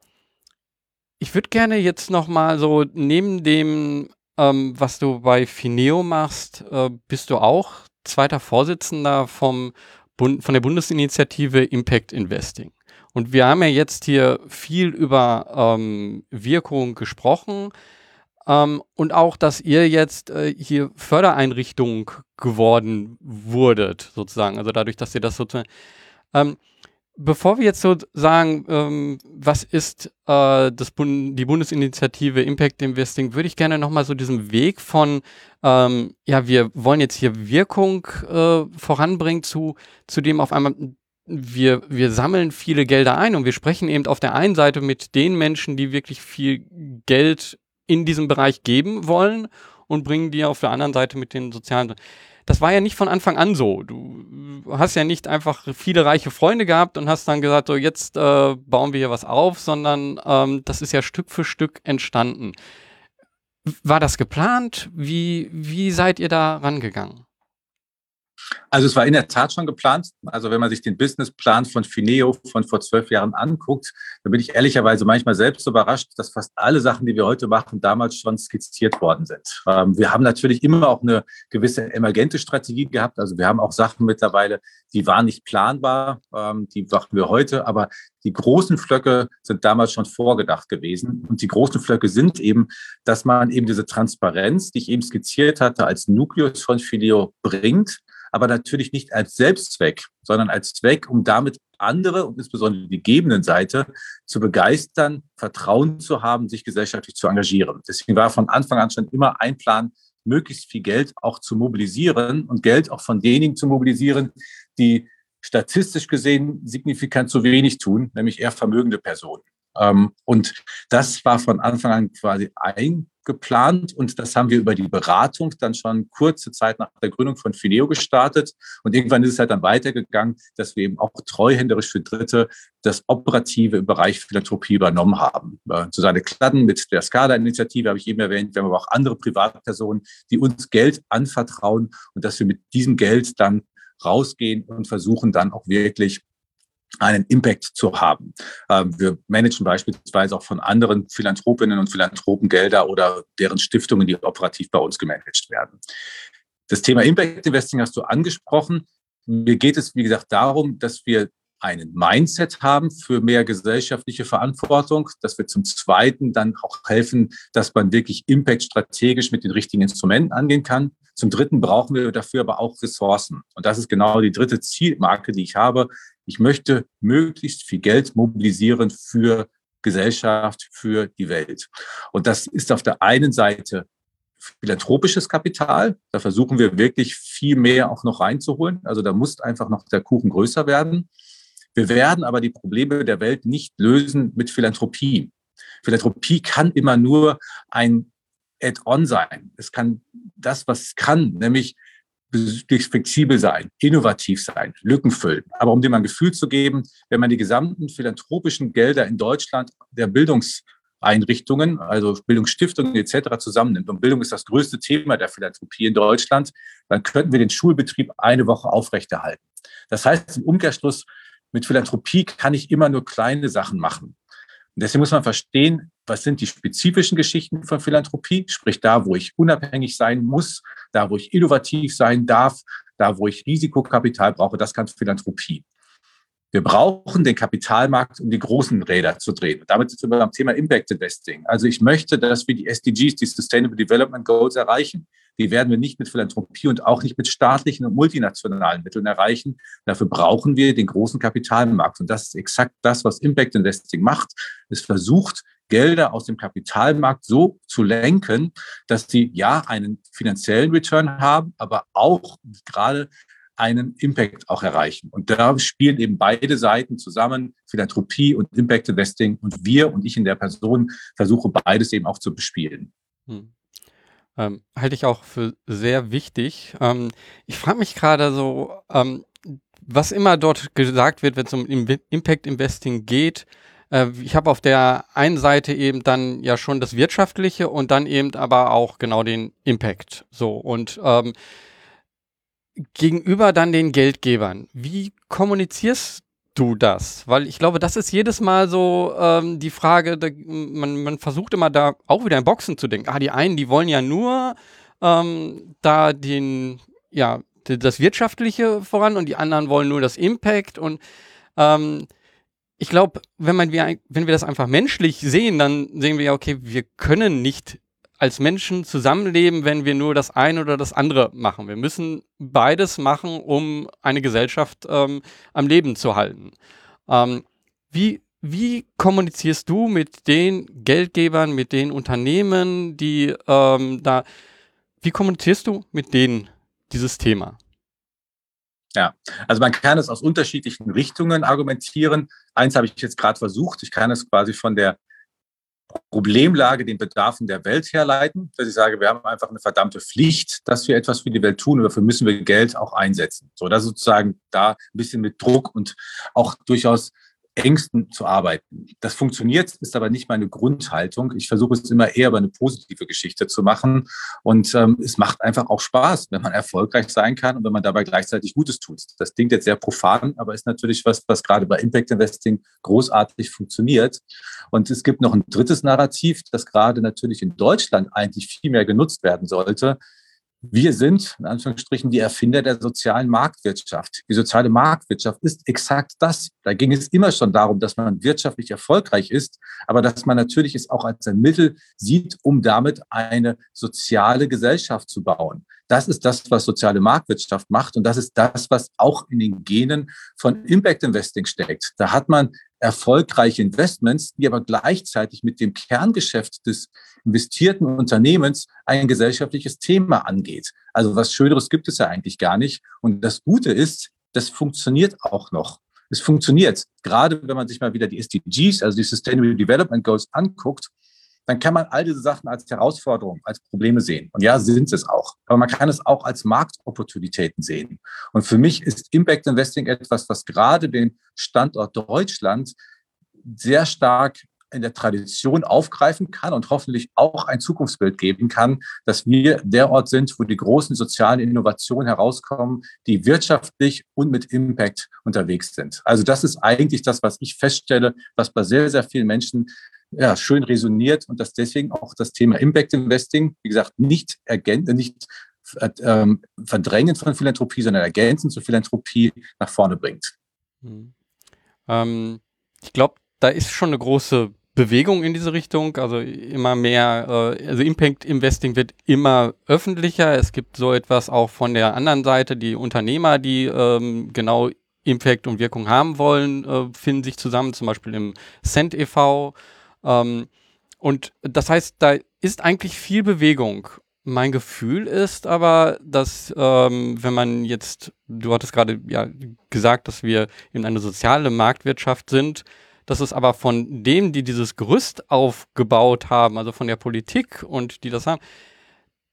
[SPEAKER 1] ich würde gerne jetzt noch mal so neben dem, ähm, was du bei Fineo machst, äh, bist du auch zweiter Vorsitzender vom von der Bundesinitiative Impact Investing. Und wir haben ja jetzt hier viel über ähm, Wirkung gesprochen ähm, und auch, dass ihr jetzt äh, hier Fördereinrichtung geworden wurdet, sozusagen. Also dadurch, dass ihr das sozusagen. Ähm, bevor wir jetzt so sagen, ähm, was ist äh, das Bund die Bundesinitiative Impact Investing, würde ich gerne nochmal so diesen Weg von, ähm, ja, wir wollen jetzt hier Wirkung äh, voranbringen, zu, zu dem auf einmal, wir, wir sammeln viele Gelder ein und wir sprechen eben auf der einen Seite mit den Menschen, die wirklich viel Geld in diesem Bereich geben wollen und bringen die auf der anderen Seite mit den sozialen das war ja nicht von Anfang an so. Du hast ja nicht einfach viele reiche Freunde gehabt und hast dann gesagt, so jetzt äh, bauen wir hier was auf, sondern ähm, das ist ja Stück für Stück entstanden. War das geplant? Wie, wie seid ihr da rangegangen?
[SPEAKER 2] Also es war in der Tat schon geplant. Also wenn man sich den Businessplan von Fineo von vor zwölf Jahren anguckt, dann bin ich ehrlicherweise manchmal selbst überrascht, dass fast alle Sachen, die wir heute machen, damals schon skizziert worden sind. Ähm, wir haben natürlich immer auch eine gewisse emergente Strategie gehabt. Also wir haben auch Sachen mittlerweile, die waren nicht planbar, ähm, die machen wir heute, aber die großen Flöcke sind damals schon vorgedacht gewesen. Und die großen Flöcke sind eben, dass man eben diese Transparenz, die ich eben skizziert hatte, als Nukleus von Fileo bringt aber natürlich nicht als Selbstzweck, sondern als Zweck, um damit andere und insbesondere die gebenden Seite zu begeistern, Vertrauen zu haben, sich gesellschaftlich zu engagieren. Deswegen war von Anfang an schon immer ein Plan, möglichst viel Geld auch zu mobilisieren und Geld auch von denjenigen zu mobilisieren, die statistisch gesehen signifikant zu wenig tun, nämlich eher vermögende Personen. Ähm, und das war von Anfang an quasi ein geplant und das haben wir über die Beratung dann schon kurze Zeit nach der Gründung von Fineo gestartet und irgendwann ist es halt dann weitergegangen, dass wir eben auch treuhänderisch für Dritte das Operative im Bereich Philanthropie übernommen haben. Susanne Kladden mit der SCADA-Initiative habe ich eben erwähnt, wir haben aber auch andere Privatpersonen, die uns Geld anvertrauen und dass wir mit diesem Geld dann rausgehen und versuchen dann auch wirklich einen Impact zu haben. Ähm, wir managen beispielsweise auch von anderen Philanthropinnen und Philanthropen Gelder oder deren Stiftungen, die operativ bei uns gemanagt werden. Das Thema Impact Investing hast du angesprochen. Mir geht es, wie gesagt, darum, dass wir einen Mindset haben für mehr gesellschaftliche Verantwortung, dass wir zum Zweiten dann auch helfen, dass man wirklich Impact strategisch mit den richtigen Instrumenten angehen kann. Zum Dritten brauchen wir dafür aber auch Ressourcen. Und das ist genau die dritte Zielmarke, die ich habe. Ich möchte möglichst viel Geld mobilisieren für Gesellschaft, für die Welt. Und das ist auf der einen Seite philanthropisches Kapital. Da versuchen wir wirklich viel mehr auch noch reinzuholen. Also da muss einfach noch der Kuchen größer werden. Wir werden aber die Probleme der Welt nicht lösen mit Philanthropie. Philanthropie kann immer nur ein Add-on sein. Es kann das, was kann, nämlich flexibel sein, innovativ sein, Lücken füllen. Aber um dem ein Gefühl zu geben, wenn man die gesamten philanthropischen Gelder in Deutschland der Bildungseinrichtungen, also Bildungsstiftungen etc. zusammennimmt, und Bildung ist das größte Thema der Philanthropie in Deutschland, dann könnten wir den Schulbetrieb eine Woche aufrechterhalten. Das heißt im Umkehrschluss, mit Philanthropie kann ich immer nur kleine Sachen machen. Deswegen muss man verstehen, was sind die spezifischen Geschichten von Philanthropie, sprich da, wo ich unabhängig sein muss, da, wo ich innovativ sein darf, da, wo ich Risikokapital brauche, das kann Philanthropie. Wir brauchen den Kapitalmarkt, um die großen Räder zu drehen. damit sind wir beim Thema Impact Investing. Also ich möchte, dass wir die SDGs, die Sustainable Development Goals erreichen. Die werden wir nicht mit Philanthropie und auch nicht mit staatlichen und multinationalen Mitteln erreichen. Dafür brauchen wir den großen Kapitalmarkt. Und das ist exakt das, was Impact Investing macht. Es versucht, Gelder aus dem Kapitalmarkt so zu lenken, dass sie ja einen finanziellen Return haben, aber auch gerade einen Impact auch erreichen. Und da spielen eben beide Seiten zusammen, Philanthropie und Impact Investing. Und wir und ich in der Person versuche beides eben auch zu bespielen. Hm.
[SPEAKER 1] Ähm, halte ich auch für sehr wichtig. Ähm, ich frage mich gerade so, ähm, was immer dort gesagt wird, wenn es um Impact Investing geht. Äh, ich habe auf der einen Seite eben dann ja schon das Wirtschaftliche und dann eben aber auch genau den Impact. So und ähm, gegenüber dann den Geldgebern. Wie kommunizierst du das? Weil ich glaube, das ist jedes Mal so ähm, die Frage, da, man, man versucht immer da auch wieder in Boxen zu denken. Ah, die einen, die wollen ja nur ähm, da den, ja, das Wirtschaftliche voran und die anderen wollen nur das Impact und ähm, ich glaube, wenn man wenn wir das einfach menschlich sehen, dann sehen wir ja, okay, wir können nicht als Menschen zusammenleben, wenn wir nur das eine oder das andere machen. Wir müssen beides machen, um eine Gesellschaft ähm, am Leben zu halten. Ähm, wie, wie kommunizierst du mit den Geldgebern, mit den Unternehmen, die ähm, da, wie kommunizierst du mit denen dieses Thema?
[SPEAKER 2] Ja, also man kann es aus unterschiedlichen Richtungen argumentieren. Eins habe ich jetzt gerade versucht. Ich kann es quasi von der Problemlage den Bedarfen der Welt herleiten, dass ich sage, wir haben einfach eine verdammte Pflicht, dass wir etwas für die Welt tun und dafür müssen wir Geld auch einsetzen. So, das sozusagen da ein bisschen mit Druck und auch durchaus Ängsten zu arbeiten. Das funktioniert, ist aber nicht meine Grundhaltung. Ich versuche es immer eher über eine positive Geschichte zu machen. Und ähm, es macht einfach auch Spaß, wenn man erfolgreich sein kann und wenn man dabei gleichzeitig Gutes tut. Das klingt jetzt sehr profan, aber ist natürlich was, was gerade bei Impact Investing großartig funktioniert. Und es gibt noch ein drittes Narrativ, das gerade natürlich in Deutschland eigentlich viel mehr genutzt werden sollte. Wir sind, in Anführungsstrichen, die Erfinder der sozialen Marktwirtschaft. Die soziale Marktwirtschaft ist exakt das. Da ging es immer schon darum, dass man wirtschaftlich erfolgreich ist, aber dass man natürlich es auch als ein Mittel sieht, um damit eine soziale Gesellschaft zu bauen. Das ist das, was soziale Marktwirtschaft macht und das ist das, was auch in den Genen von Impact Investing steckt. Da hat man erfolgreiche Investments, die aber gleichzeitig mit dem Kerngeschäft des investierten Unternehmens ein gesellschaftliches Thema angeht. Also was Schöneres gibt es ja eigentlich gar nicht. Und das Gute ist, das funktioniert auch noch. Es funktioniert. Gerade wenn man sich mal wieder die SDGs, also die Sustainable Development Goals anguckt, dann kann man all diese Sachen als Herausforderung, als Probleme sehen. Und ja, sind es auch. Aber man kann es auch als Marktopportunitäten sehen. Und für mich ist Impact Investing etwas, was gerade den Standort Deutschland sehr stark in der Tradition aufgreifen kann und hoffentlich auch ein Zukunftsbild geben kann, dass wir der Ort sind, wo die großen sozialen Innovationen herauskommen, die wirtschaftlich und mit Impact unterwegs sind. Also das ist eigentlich das, was ich feststelle, was bei sehr, sehr vielen Menschen ja, schön resoniert und dass deswegen auch das Thema Impact Investing, wie gesagt, nicht ergänzen, nicht ähm, verdrängen von Philanthropie, sondern ergänzen zu Philanthropie nach vorne bringt.
[SPEAKER 1] Mhm. Ähm, ich glaube, da ist schon eine große Bewegung in diese Richtung. Also immer mehr, äh, also Impact Investing wird immer öffentlicher. Es gibt so etwas auch von der anderen Seite, die Unternehmer, die ähm, genau Impact und Wirkung haben wollen, äh, finden sich zusammen, zum Beispiel im Cent e.V. Ähm, und das heißt, da ist eigentlich viel Bewegung. Mein Gefühl ist aber, dass ähm, wenn man jetzt, du hattest gerade ja gesagt, dass wir in eine soziale Marktwirtschaft sind, dass es aber von denen, die dieses Gerüst aufgebaut haben, also von der Politik und die das haben,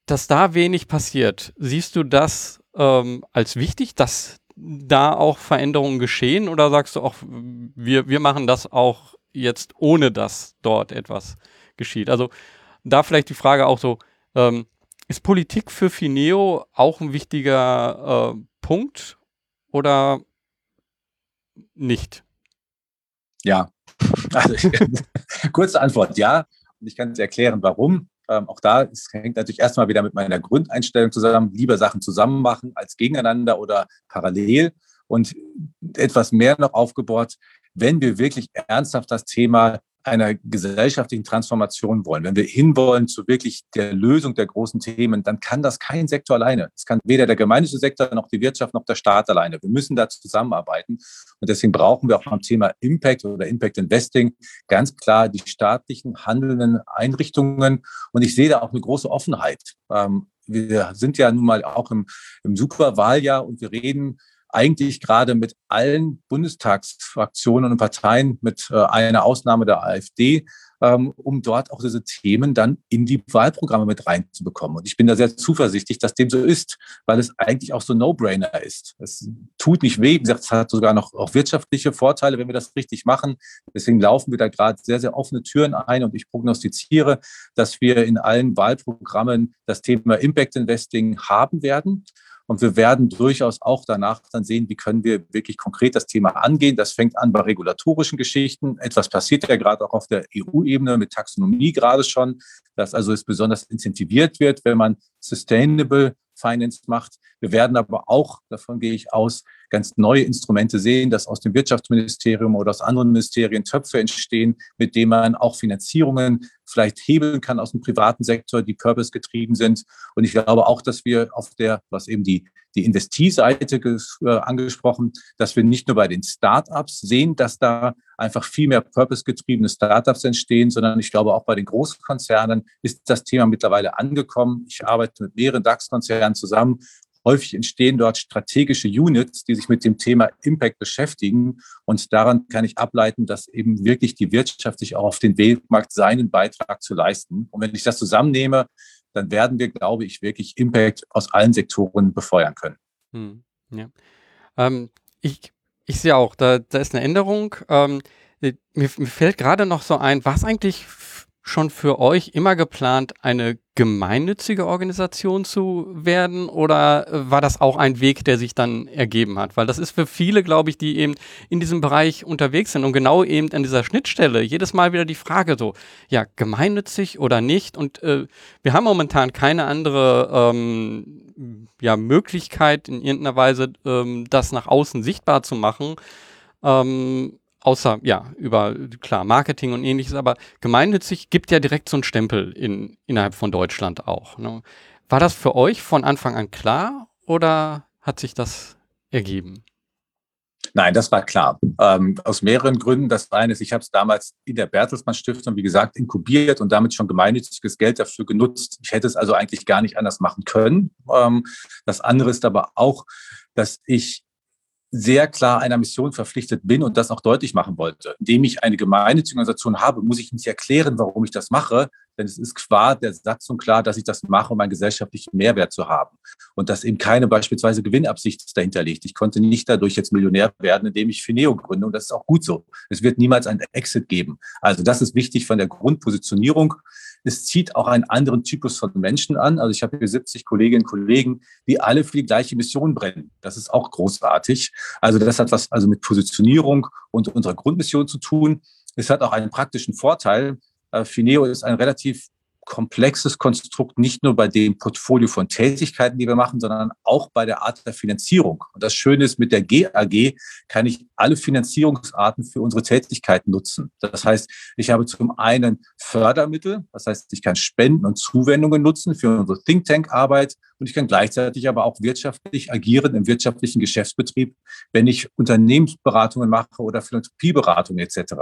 [SPEAKER 1] dass da wenig passiert. Siehst du das ähm, als wichtig, dass da auch Veränderungen geschehen oder sagst du auch, wir, wir machen das auch jetzt, ohne dass dort etwas geschieht? Also da vielleicht die Frage auch so, ähm, ist Politik für Fineo auch ein wichtiger äh, Punkt oder nicht?
[SPEAKER 2] Ja, also kurze Antwort, ja. Und ich kann es erklären, warum. Ähm, auch da es hängt natürlich erstmal wieder mit meiner Grundeinstellung zusammen, lieber Sachen zusammen machen als gegeneinander oder parallel. Und etwas mehr noch aufgebohrt, wenn wir wirklich ernsthaft das Thema einer gesellschaftlichen Transformation wollen, wenn wir hinwollen zu wirklich der Lösung der großen Themen, dann kann das kein Sektor alleine. Es kann weder der gemeinnützige Sektor noch die Wirtschaft noch der Staat alleine. Wir müssen da zusammenarbeiten. Und deswegen brauchen wir auch beim Thema Impact oder Impact Investing ganz klar die staatlichen handelnden Einrichtungen. Und ich sehe da auch eine große Offenheit. Ähm, wir sind ja nun mal auch im, im Superwahljahr und wir reden eigentlich gerade mit allen Bundestagsfraktionen und Parteien, mit äh, einer Ausnahme der AfD, ähm, um dort auch diese Themen dann in die Wahlprogramme mit reinzubekommen. Und ich bin da sehr zuversichtlich, dass dem so ist, weil es eigentlich auch so No-Brainer ist. Es tut nicht weh, wie gesagt, es hat sogar noch auch wirtschaftliche Vorteile, wenn wir das richtig machen. Deswegen laufen wir da gerade sehr, sehr offene Türen ein und ich prognostiziere, dass wir in allen Wahlprogrammen das Thema Impact Investing haben werden. Und wir werden durchaus auch danach dann sehen, wie können wir wirklich konkret das Thema angehen. Das fängt an bei regulatorischen Geschichten. Etwas passiert ja gerade auch auf der EU-Ebene mit Taxonomie gerade schon, dass also es besonders incentiviert wird, wenn man Sustainable Finance macht. Wir werden aber auch, davon gehe ich aus, ganz neue Instrumente sehen, dass aus dem Wirtschaftsministerium oder aus anderen Ministerien Töpfe entstehen, mit denen man auch Finanzierungen vielleicht hebeln kann aus dem privaten Sektor, die purpose getrieben sind. Und ich glaube auch, dass wir auf der, was eben die, die Investieseite äh, angesprochen, dass wir nicht nur bei den Startups sehen, dass da einfach viel mehr purpose-getriebene Startups entstehen, sondern ich glaube auch bei den Großkonzernen ist das Thema mittlerweile angekommen. Ich arbeite mit mehreren DAX-Konzernen zusammen Häufig entstehen dort strategische Units, die sich mit dem Thema Impact beschäftigen. Und daran kann ich ableiten, dass eben wirklich die Wirtschaft sich auch auf den Weg seinen Beitrag zu leisten. Und wenn ich das zusammennehme, dann werden wir, glaube ich, wirklich Impact aus allen Sektoren befeuern können. Hm,
[SPEAKER 1] ja. ähm, ich, ich sehe auch, da, da ist eine Änderung. Ähm, mir, mir fällt gerade noch so ein, was eigentlich schon für euch immer geplant, eine gemeinnützige Organisation zu werden oder war das auch ein Weg, der sich dann ergeben hat? Weil das ist für viele, glaube ich, die eben in diesem Bereich unterwegs sind und genau eben an dieser Schnittstelle jedes Mal wieder die Frage so, ja, gemeinnützig oder nicht? Und äh, wir haben momentan keine andere ähm, ja, Möglichkeit in irgendeiner Weise, ähm, das nach außen sichtbar zu machen. Ähm, außer, ja, über, klar, Marketing und ähnliches, aber gemeinnützig gibt ja direkt so einen Stempel in, innerhalb von Deutschland auch. Ne? War das für euch von Anfang an klar oder hat sich das ergeben?
[SPEAKER 2] Nein, das war klar. Ähm, aus mehreren Gründen. Das eine ist, ich habe es damals in der Bertelsmann Stiftung, wie gesagt, inkubiert und damit schon gemeinnütziges Geld dafür genutzt. Ich hätte es also eigentlich gar nicht anders machen können. Ähm, das andere ist aber auch, dass ich sehr klar einer Mission verpflichtet bin und das auch deutlich machen wollte. Indem ich eine gemeinnützige Organisation habe, muss ich nicht erklären, warum ich das mache, denn es ist qua der Satzung klar, dass ich das mache, um einen gesellschaftlichen Mehrwert zu haben und dass eben keine beispielsweise Gewinnabsicht dahinter liegt. Ich konnte nicht dadurch jetzt Millionär werden, indem ich Fineo gründe und das ist auch gut so. Es wird niemals einen Exit geben. Also das ist wichtig von der Grundpositionierung. Es zieht auch einen anderen Typus von Menschen an. Also ich habe hier 70 Kolleginnen und Kollegen, die alle für die gleiche Mission brennen. Das ist auch großartig. Also das hat was also mit Positionierung und unserer Grundmission zu tun. Es hat auch einen praktischen Vorteil. Äh, Fineo ist ein relativ komplexes Konstrukt, nicht nur bei dem Portfolio von Tätigkeiten, die wir machen, sondern auch bei der Art der Finanzierung. Und das Schöne ist, mit der GAG kann ich alle Finanzierungsarten für unsere Tätigkeiten nutzen. Das heißt, ich habe zum einen Fördermittel, das heißt, ich kann Spenden und Zuwendungen nutzen für unsere Think Tank Arbeit und ich kann gleichzeitig aber auch wirtschaftlich agieren im wirtschaftlichen Geschäftsbetrieb, wenn ich Unternehmensberatungen mache oder Philanthropieberatungen etc.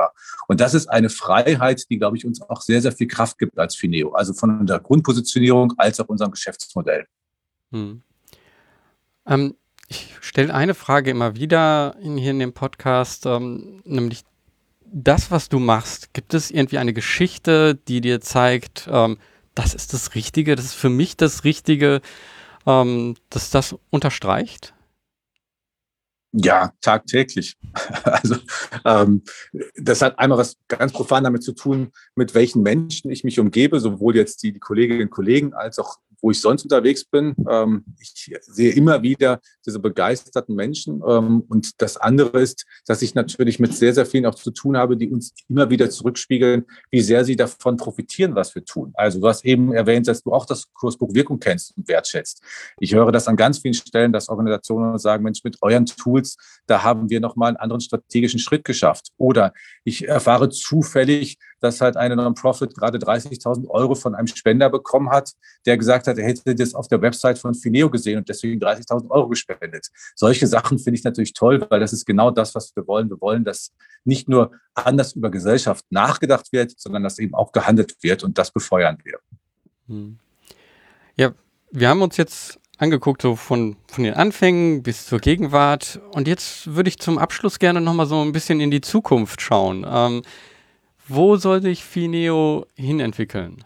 [SPEAKER 2] Und das ist eine Freiheit, die, glaube ich, uns auch sehr, sehr viel Kraft gibt als Fineo. Also von unserer Grundpositionierung als auch unserem Geschäftsmodell. Hm.
[SPEAKER 1] Ähm, ich stelle eine Frage immer wieder in, hier in dem Podcast, ähm, nämlich das, was du machst, gibt es irgendwie eine Geschichte, die dir zeigt, ähm, das ist das Richtige, das ist für mich das Richtige, ähm, dass das unterstreicht?
[SPEAKER 2] Ja, tagtäglich. Also ähm, das hat einmal was ganz profan damit zu tun, mit welchen Menschen ich mich umgebe, sowohl jetzt die, die Kolleginnen und Kollegen als auch wo ich sonst unterwegs bin. Ähm, ich sehe immer wieder diese begeisterten Menschen. Ähm, und das andere ist, dass ich natürlich mit sehr, sehr vielen auch zu tun habe, die uns immer wieder zurückspiegeln, wie sehr sie davon profitieren, was wir tun. Also du hast eben erwähnt, dass du auch das Kursbuch Wirkung kennst und wertschätzt. Ich höre das an ganz vielen Stellen, dass Organisationen sagen, Mensch, mit euren Tools, da haben wir nochmal einen anderen strategischen Schritt geschafft. Oder ich erfahre zufällig, dass halt eine Non-Profit gerade 30.000 Euro von einem Spender bekommen hat, der gesagt hat, er hätte das auf der Website von Fineo gesehen und deswegen 30.000 Euro gespendet. Solche Sachen finde ich natürlich toll, weil das ist genau das, was wir wollen. Wir wollen, dass nicht nur anders über Gesellschaft nachgedacht wird, sondern dass eben auch gehandelt wird und das befeuern wir. Hm.
[SPEAKER 1] Ja, wir haben uns jetzt angeguckt, so von, von den Anfängen bis zur Gegenwart. Und jetzt würde ich zum Abschluss gerne nochmal so ein bisschen in die Zukunft schauen. Ähm, wo soll sich Fineo hinentwickeln?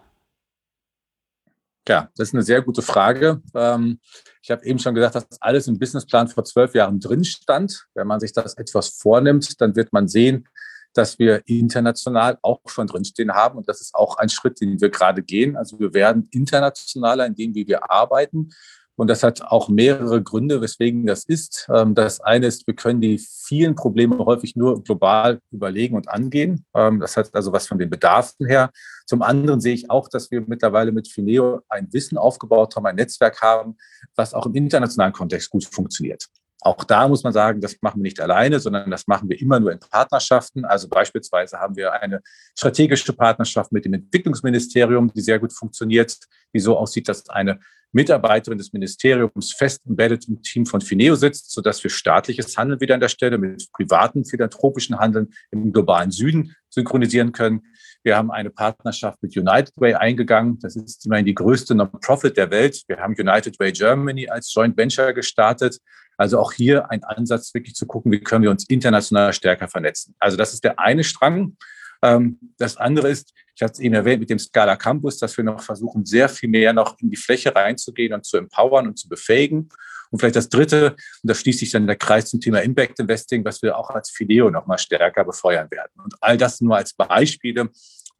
[SPEAKER 2] Ja, das ist eine sehr gute Frage. Ähm, ich habe eben schon gesagt, dass alles im Businessplan vor zwölf Jahren drin stand. Wenn man sich das etwas vornimmt, dann wird man sehen, dass wir international auch schon drinstehen haben. Und das ist auch ein Schritt, den wir gerade gehen. Also wir werden internationaler in dem, wie wir arbeiten. Und das hat auch mehrere Gründe, weswegen das ist. Ähm, das eine ist, wir können die vielen Probleme häufig nur global überlegen und angehen. Ähm, das hat also was von den Bedarfen her. Zum anderen sehe ich auch, dass wir mittlerweile mit Fineo ein Wissen aufgebaut haben, ein Netzwerk haben, was auch im internationalen Kontext gut funktioniert. Auch da muss man sagen, das machen wir nicht alleine, sondern das machen wir immer nur in Partnerschaften. Also beispielsweise haben wir eine strategische Partnerschaft mit dem Entwicklungsministerium, die sehr gut funktioniert, die so aussieht, dass eine Mitarbeiterin des Ministeriums fest embedded im Team von Fineo sitzt, sodass wir staatliches Handeln wieder an der Stelle mit privaten philanthropischen Handeln im globalen Süden synchronisieren können. Wir haben eine Partnerschaft mit United Way eingegangen. Das ist immerhin die größte Non-Profit der Welt. Wir haben United Way Germany als Joint Venture gestartet. Also auch hier ein Ansatz, wirklich zu gucken, wie können wir uns international stärker vernetzen. Also das ist der eine Strang. Ähm, das andere ist, ich hatte es eben erwähnt, mit dem Scala Campus, dass wir noch versuchen, sehr viel mehr noch in die Fläche reinzugehen und zu empowern und zu befähigen. Und vielleicht das Dritte, und da schließt sich dann der Kreis zum Thema Impact Investing, was wir auch als Fideo noch mal stärker befeuern werden. Und all das nur als Beispiele,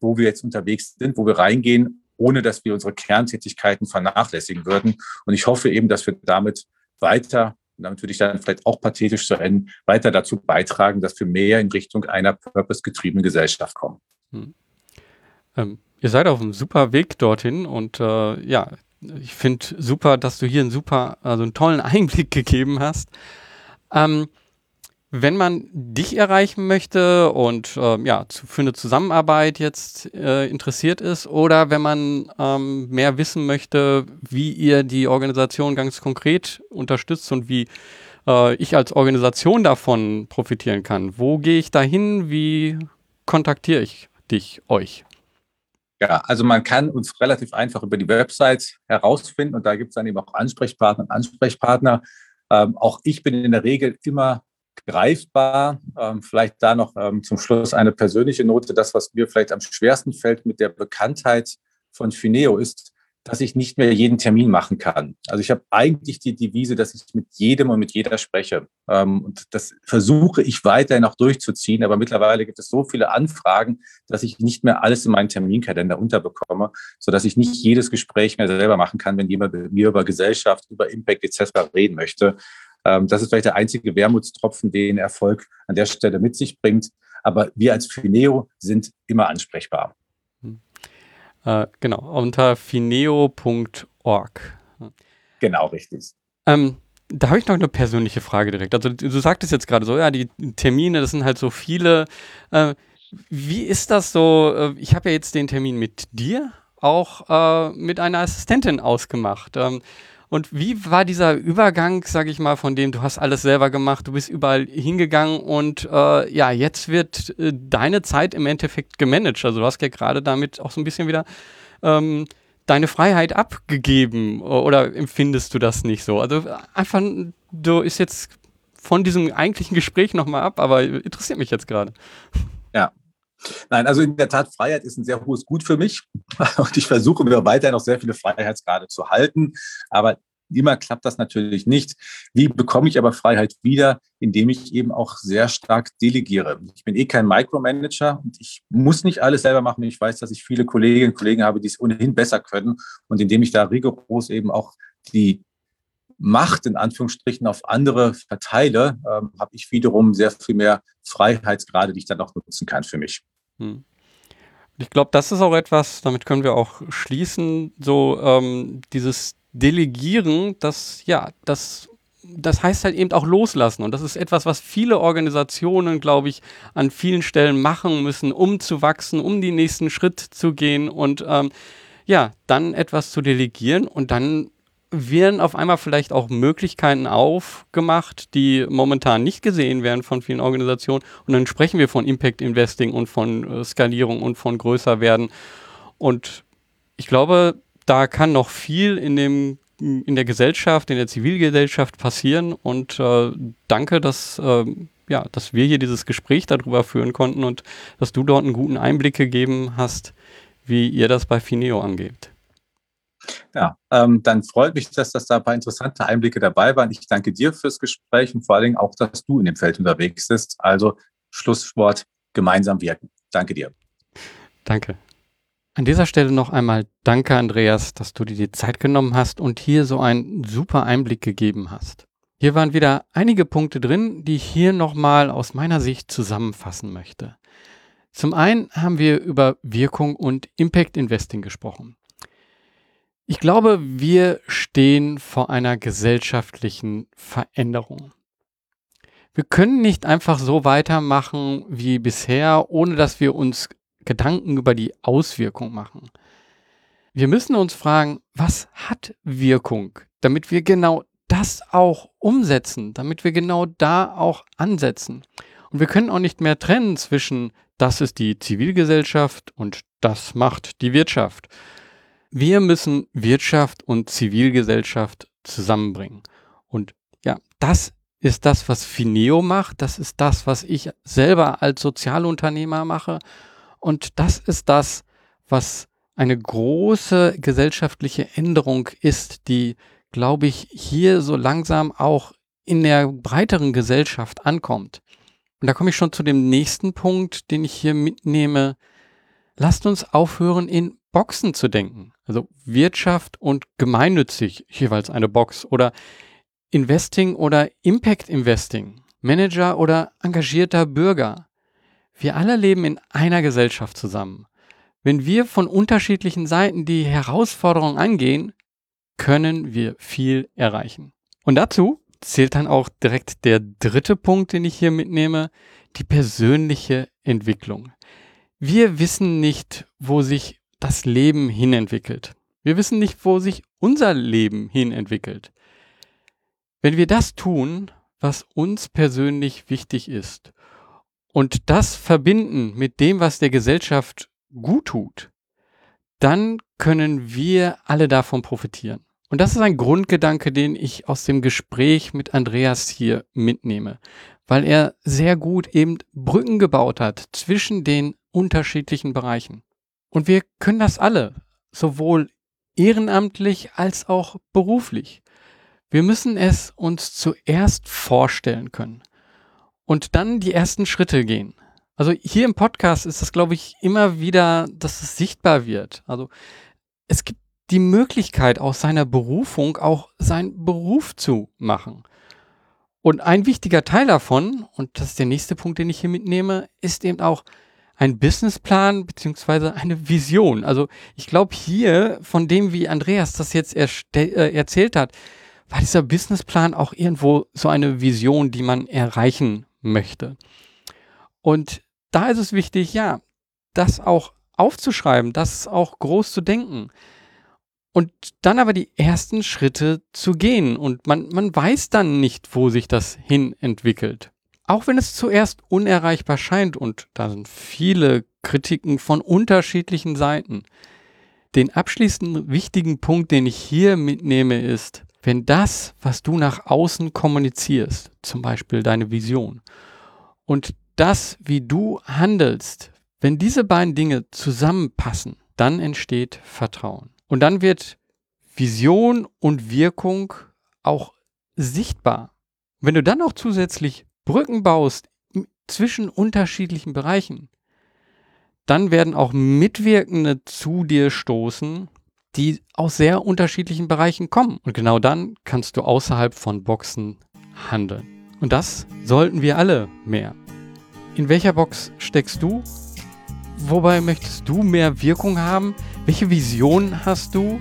[SPEAKER 2] wo wir jetzt unterwegs sind, wo wir reingehen, ohne dass wir unsere Kerntätigkeiten vernachlässigen würden. Und ich hoffe eben, dass wir damit weiter damit würde ich dann vielleicht auch pathetisch zu enden, weiter dazu beitragen, dass wir mehr in Richtung einer purpose-getriebenen Gesellschaft kommen. Hm.
[SPEAKER 1] Ähm, ihr seid auf einem super Weg dorthin und äh, ja, ich finde super, dass du hier einen super, also einen tollen Einblick gegeben hast. Ähm, wenn man dich erreichen möchte und äh, ja, zu, für eine Zusammenarbeit jetzt äh, interessiert ist oder wenn man ähm, mehr wissen möchte, wie ihr die Organisation ganz konkret unterstützt und wie äh, ich als Organisation davon profitieren kann, wo gehe ich da hin? Wie kontaktiere ich dich, euch?
[SPEAKER 2] Ja, also man kann uns relativ einfach über die Website herausfinden und da gibt es dann eben auch Ansprechpartner und Ansprechpartner. Ähm, auch ich bin in der Regel immer greifbar. Ähm, vielleicht da noch ähm, zum Schluss eine persönliche Note. Das, was mir vielleicht am schwersten fällt mit der Bekanntheit von Fineo ist, dass ich nicht mehr jeden Termin machen kann. Also ich habe eigentlich die Devise, dass ich mit jedem und mit jeder spreche. Ähm, und das versuche ich weiterhin auch durchzuziehen. Aber mittlerweile gibt es so viele Anfragen, dass ich nicht mehr alles in meinen Terminkalender unterbekomme, sodass ich nicht jedes Gespräch mehr selber machen kann, wenn jemand mit mir über Gesellschaft, über Impact etc. reden möchte. Ähm, das ist vielleicht der einzige Wermutstropfen, den Erfolg an der Stelle mit sich bringt. Aber wir als Fineo sind immer ansprechbar. Hm.
[SPEAKER 1] Äh, genau, unter fineo.org.
[SPEAKER 2] Genau, richtig.
[SPEAKER 1] Ähm, da habe ich noch eine persönliche Frage direkt. Also du, du sagtest jetzt gerade so, ja, die Termine, das sind halt so viele. Äh, wie ist das so? Äh, ich habe ja jetzt den Termin mit dir auch äh, mit einer Assistentin ausgemacht. Ähm, und wie war dieser Übergang, sage ich mal, von dem du hast alles selber gemacht, du bist überall hingegangen und äh, ja, jetzt wird äh, deine Zeit im Endeffekt gemanagt. Also du hast ja gerade damit auch so ein bisschen wieder ähm, deine Freiheit abgegeben oder empfindest du das nicht so? Also einfach, du ist jetzt von diesem eigentlichen Gespräch nochmal ab, aber interessiert mich jetzt gerade.
[SPEAKER 2] Ja, Nein, also in der Tat, Freiheit ist ein sehr hohes Gut für mich. Und ich versuche mir weiterhin noch sehr viele Freiheitsgrade zu halten. Aber immer klappt das natürlich nicht. Wie bekomme ich aber Freiheit wieder? Indem ich eben auch sehr stark delegiere. Ich bin eh kein Micromanager und ich muss nicht alles selber machen. Ich weiß, dass ich viele Kolleginnen und Kollegen habe, die es ohnehin besser können. Und indem ich da rigoros eben auch die Macht in Anführungsstrichen auf andere verteile, ähm, habe ich wiederum sehr viel mehr Freiheitsgrade, die ich dann auch nutzen kann für mich. Hm.
[SPEAKER 1] Ich glaube, das ist auch etwas, damit können wir auch schließen, so ähm, dieses Delegieren, das, ja, das, das heißt halt eben auch loslassen. Und das ist etwas, was viele Organisationen, glaube ich, an vielen Stellen machen müssen, um zu wachsen, um den nächsten Schritt zu gehen und ähm, ja, dann etwas zu delegieren und dann werden auf einmal vielleicht auch Möglichkeiten aufgemacht, die momentan nicht gesehen werden von vielen Organisationen. Und dann sprechen wir von Impact Investing und von äh, Skalierung und von größer werden. Und ich glaube, da kann noch viel in dem in der Gesellschaft, in der Zivilgesellschaft passieren. Und äh, danke, dass, äh, ja, dass wir hier dieses Gespräch darüber führen konnten und dass du dort einen guten Einblick gegeben hast, wie ihr das bei Fineo angeht.
[SPEAKER 2] Ja, ähm, dann freut mich, dass das da ein paar interessante Einblicke dabei waren. Ich danke dir fürs Gespräch und vor allen Dingen auch, dass du in dem Feld unterwegs bist. Also Schlusswort, gemeinsam wirken. Danke dir.
[SPEAKER 1] Danke. An dieser Stelle noch einmal danke, Andreas, dass du dir die Zeit genommen hast und hier so einen super Einblick gegeben hast. Hier waren wieder einige Punkte drin, die ich hier nochmal aus meiner Sicht zusammenfassen möchte. Zum einen haben wir über Wirkung und Impact Investing gesprochen. Ich glaube, wir stehen vor einer gesellschaftlichen Veränderung. Wir können nicht einfach so weitermachen wie bisher, ohne dass wir uns Gedanken über die Auswirkung machen. Wir müssen uns fragen, was hat Wirkung, damit wir genau das auch umsetzen, damit wir genau da auch ansetzen. Und wir können auch nicht mehr trennen zwischen, das ist die Zivilgesellschaft und das macht die Wirtschaft. Wir müssen Wirtschaft und Zivilgesellschaft zusammenbringen. Und ja, das ist das, was Fineo macht. Das ist das, was ich selber als Sozialunternehmer mache. Und das ist das, was eine große gesellschaftliche Änderung ist, die, glaube ich, hier so langsam auch in der breiteren Gesellschaft ankommt. Und da komme ich schon zu dem nächsten Punkt, den ich hier mitnehme. Lasst uns aufhören, in Boxen zu denken. Also Wirtschaft und gemeinnützig jeweils eine Box oder Investing oder Impact Investing, Manager oder engagierter Bürger. Wir alle leben in einer Gesellschaft zusammen. Wenn wir von unterschiedlichen Seiten die Herausforderungen angehen, können wir viel erreichen. Und dazu zählt dann auch direkt der dritte Punkt, den ich hier mitnehme, die persönliche Entwicklung. Wir wissen nicht, wo sich das Leben hinentwickelt. Wir wissen nicht, wo sich unser Leben hinentwickelt. Wenn wir das tun, was uns persönlich wichtig ist und das verbinden mit dem, was der Gesellschaft gut tut, dann können wir alle davon profitieren. Und das ist ein Grundgedanke, den ich aus dem Gespräch mit Andreas hier mitnehme, weil er sehr gut eben Brücken gebaut hat zwischen den unterschiedlichen Bereichen. Und wir können das alle, sowohl ehrenamtlich als auch beruflich. Wir müssen es uns zuerst vorstellen können und dann die ersten Schritte gehen. Also hier im Podcast ist es, glaube ich, immer wieder, dass es sichtbar wird. Also es gibt die Möglichkeit, aus seiner Berufung auch seinen Beruf zu machen. Und ein wichtiger Teil davon, und das ist der nächste Punkt, den ich hier mitnehme, ist eben auch ein Businessplan beziehungsweise eine Vision. Also ich glaube hier, von dem, wie Andreas das jetzt äh, erzählt hat, war dieser Businessplan auch irgendwo so eine Vision, die man erreichen möchte. Und da ist es wichtig, ja, das auch aufzuschreiben, das auch groß zu denken. Und dann aber die ersten Schritte zu gehen. Und man, man weiß dann nicht, wo sich das hin entwickelt. Auch wenn es zuerst unerreichbar scheint, und da sind viele Kritiken von unterschiedlichen Seiten. Den abschließenden wichtigen Punkt, den ich hier mitnehme, ist, wenn das, was du nach außen kommunizierst, zum Beispiel deine Vision, und das, wie du handelst, wenn diese beiden Dinge zusammenpassen, dann entsteht Vertrauen. Und dann wird Vision und Wirkung auch sichtbar. Wenn du dann auch zusätzlich Brücken baust zwischen unterschiedlichen Bereichen, dann werden auch Mitwirkende zu dir stoßen, die aus sehr unterschiedlichen Bereichen kommen. Und genau dann kannst du außerhalb von Boxen handeln. Und das sollten wir alle mehr. In welcher Box steckst du? Wobei möchtest du mehr Wirkung haben? Welche Vision hast du?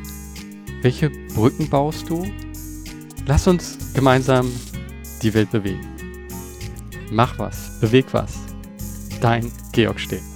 [SPEAKER 1] Welche Brücken baust du? Lass uns gemeinsam die Welt bewegen. Mach was, beweg was. Dein Georg Stehen.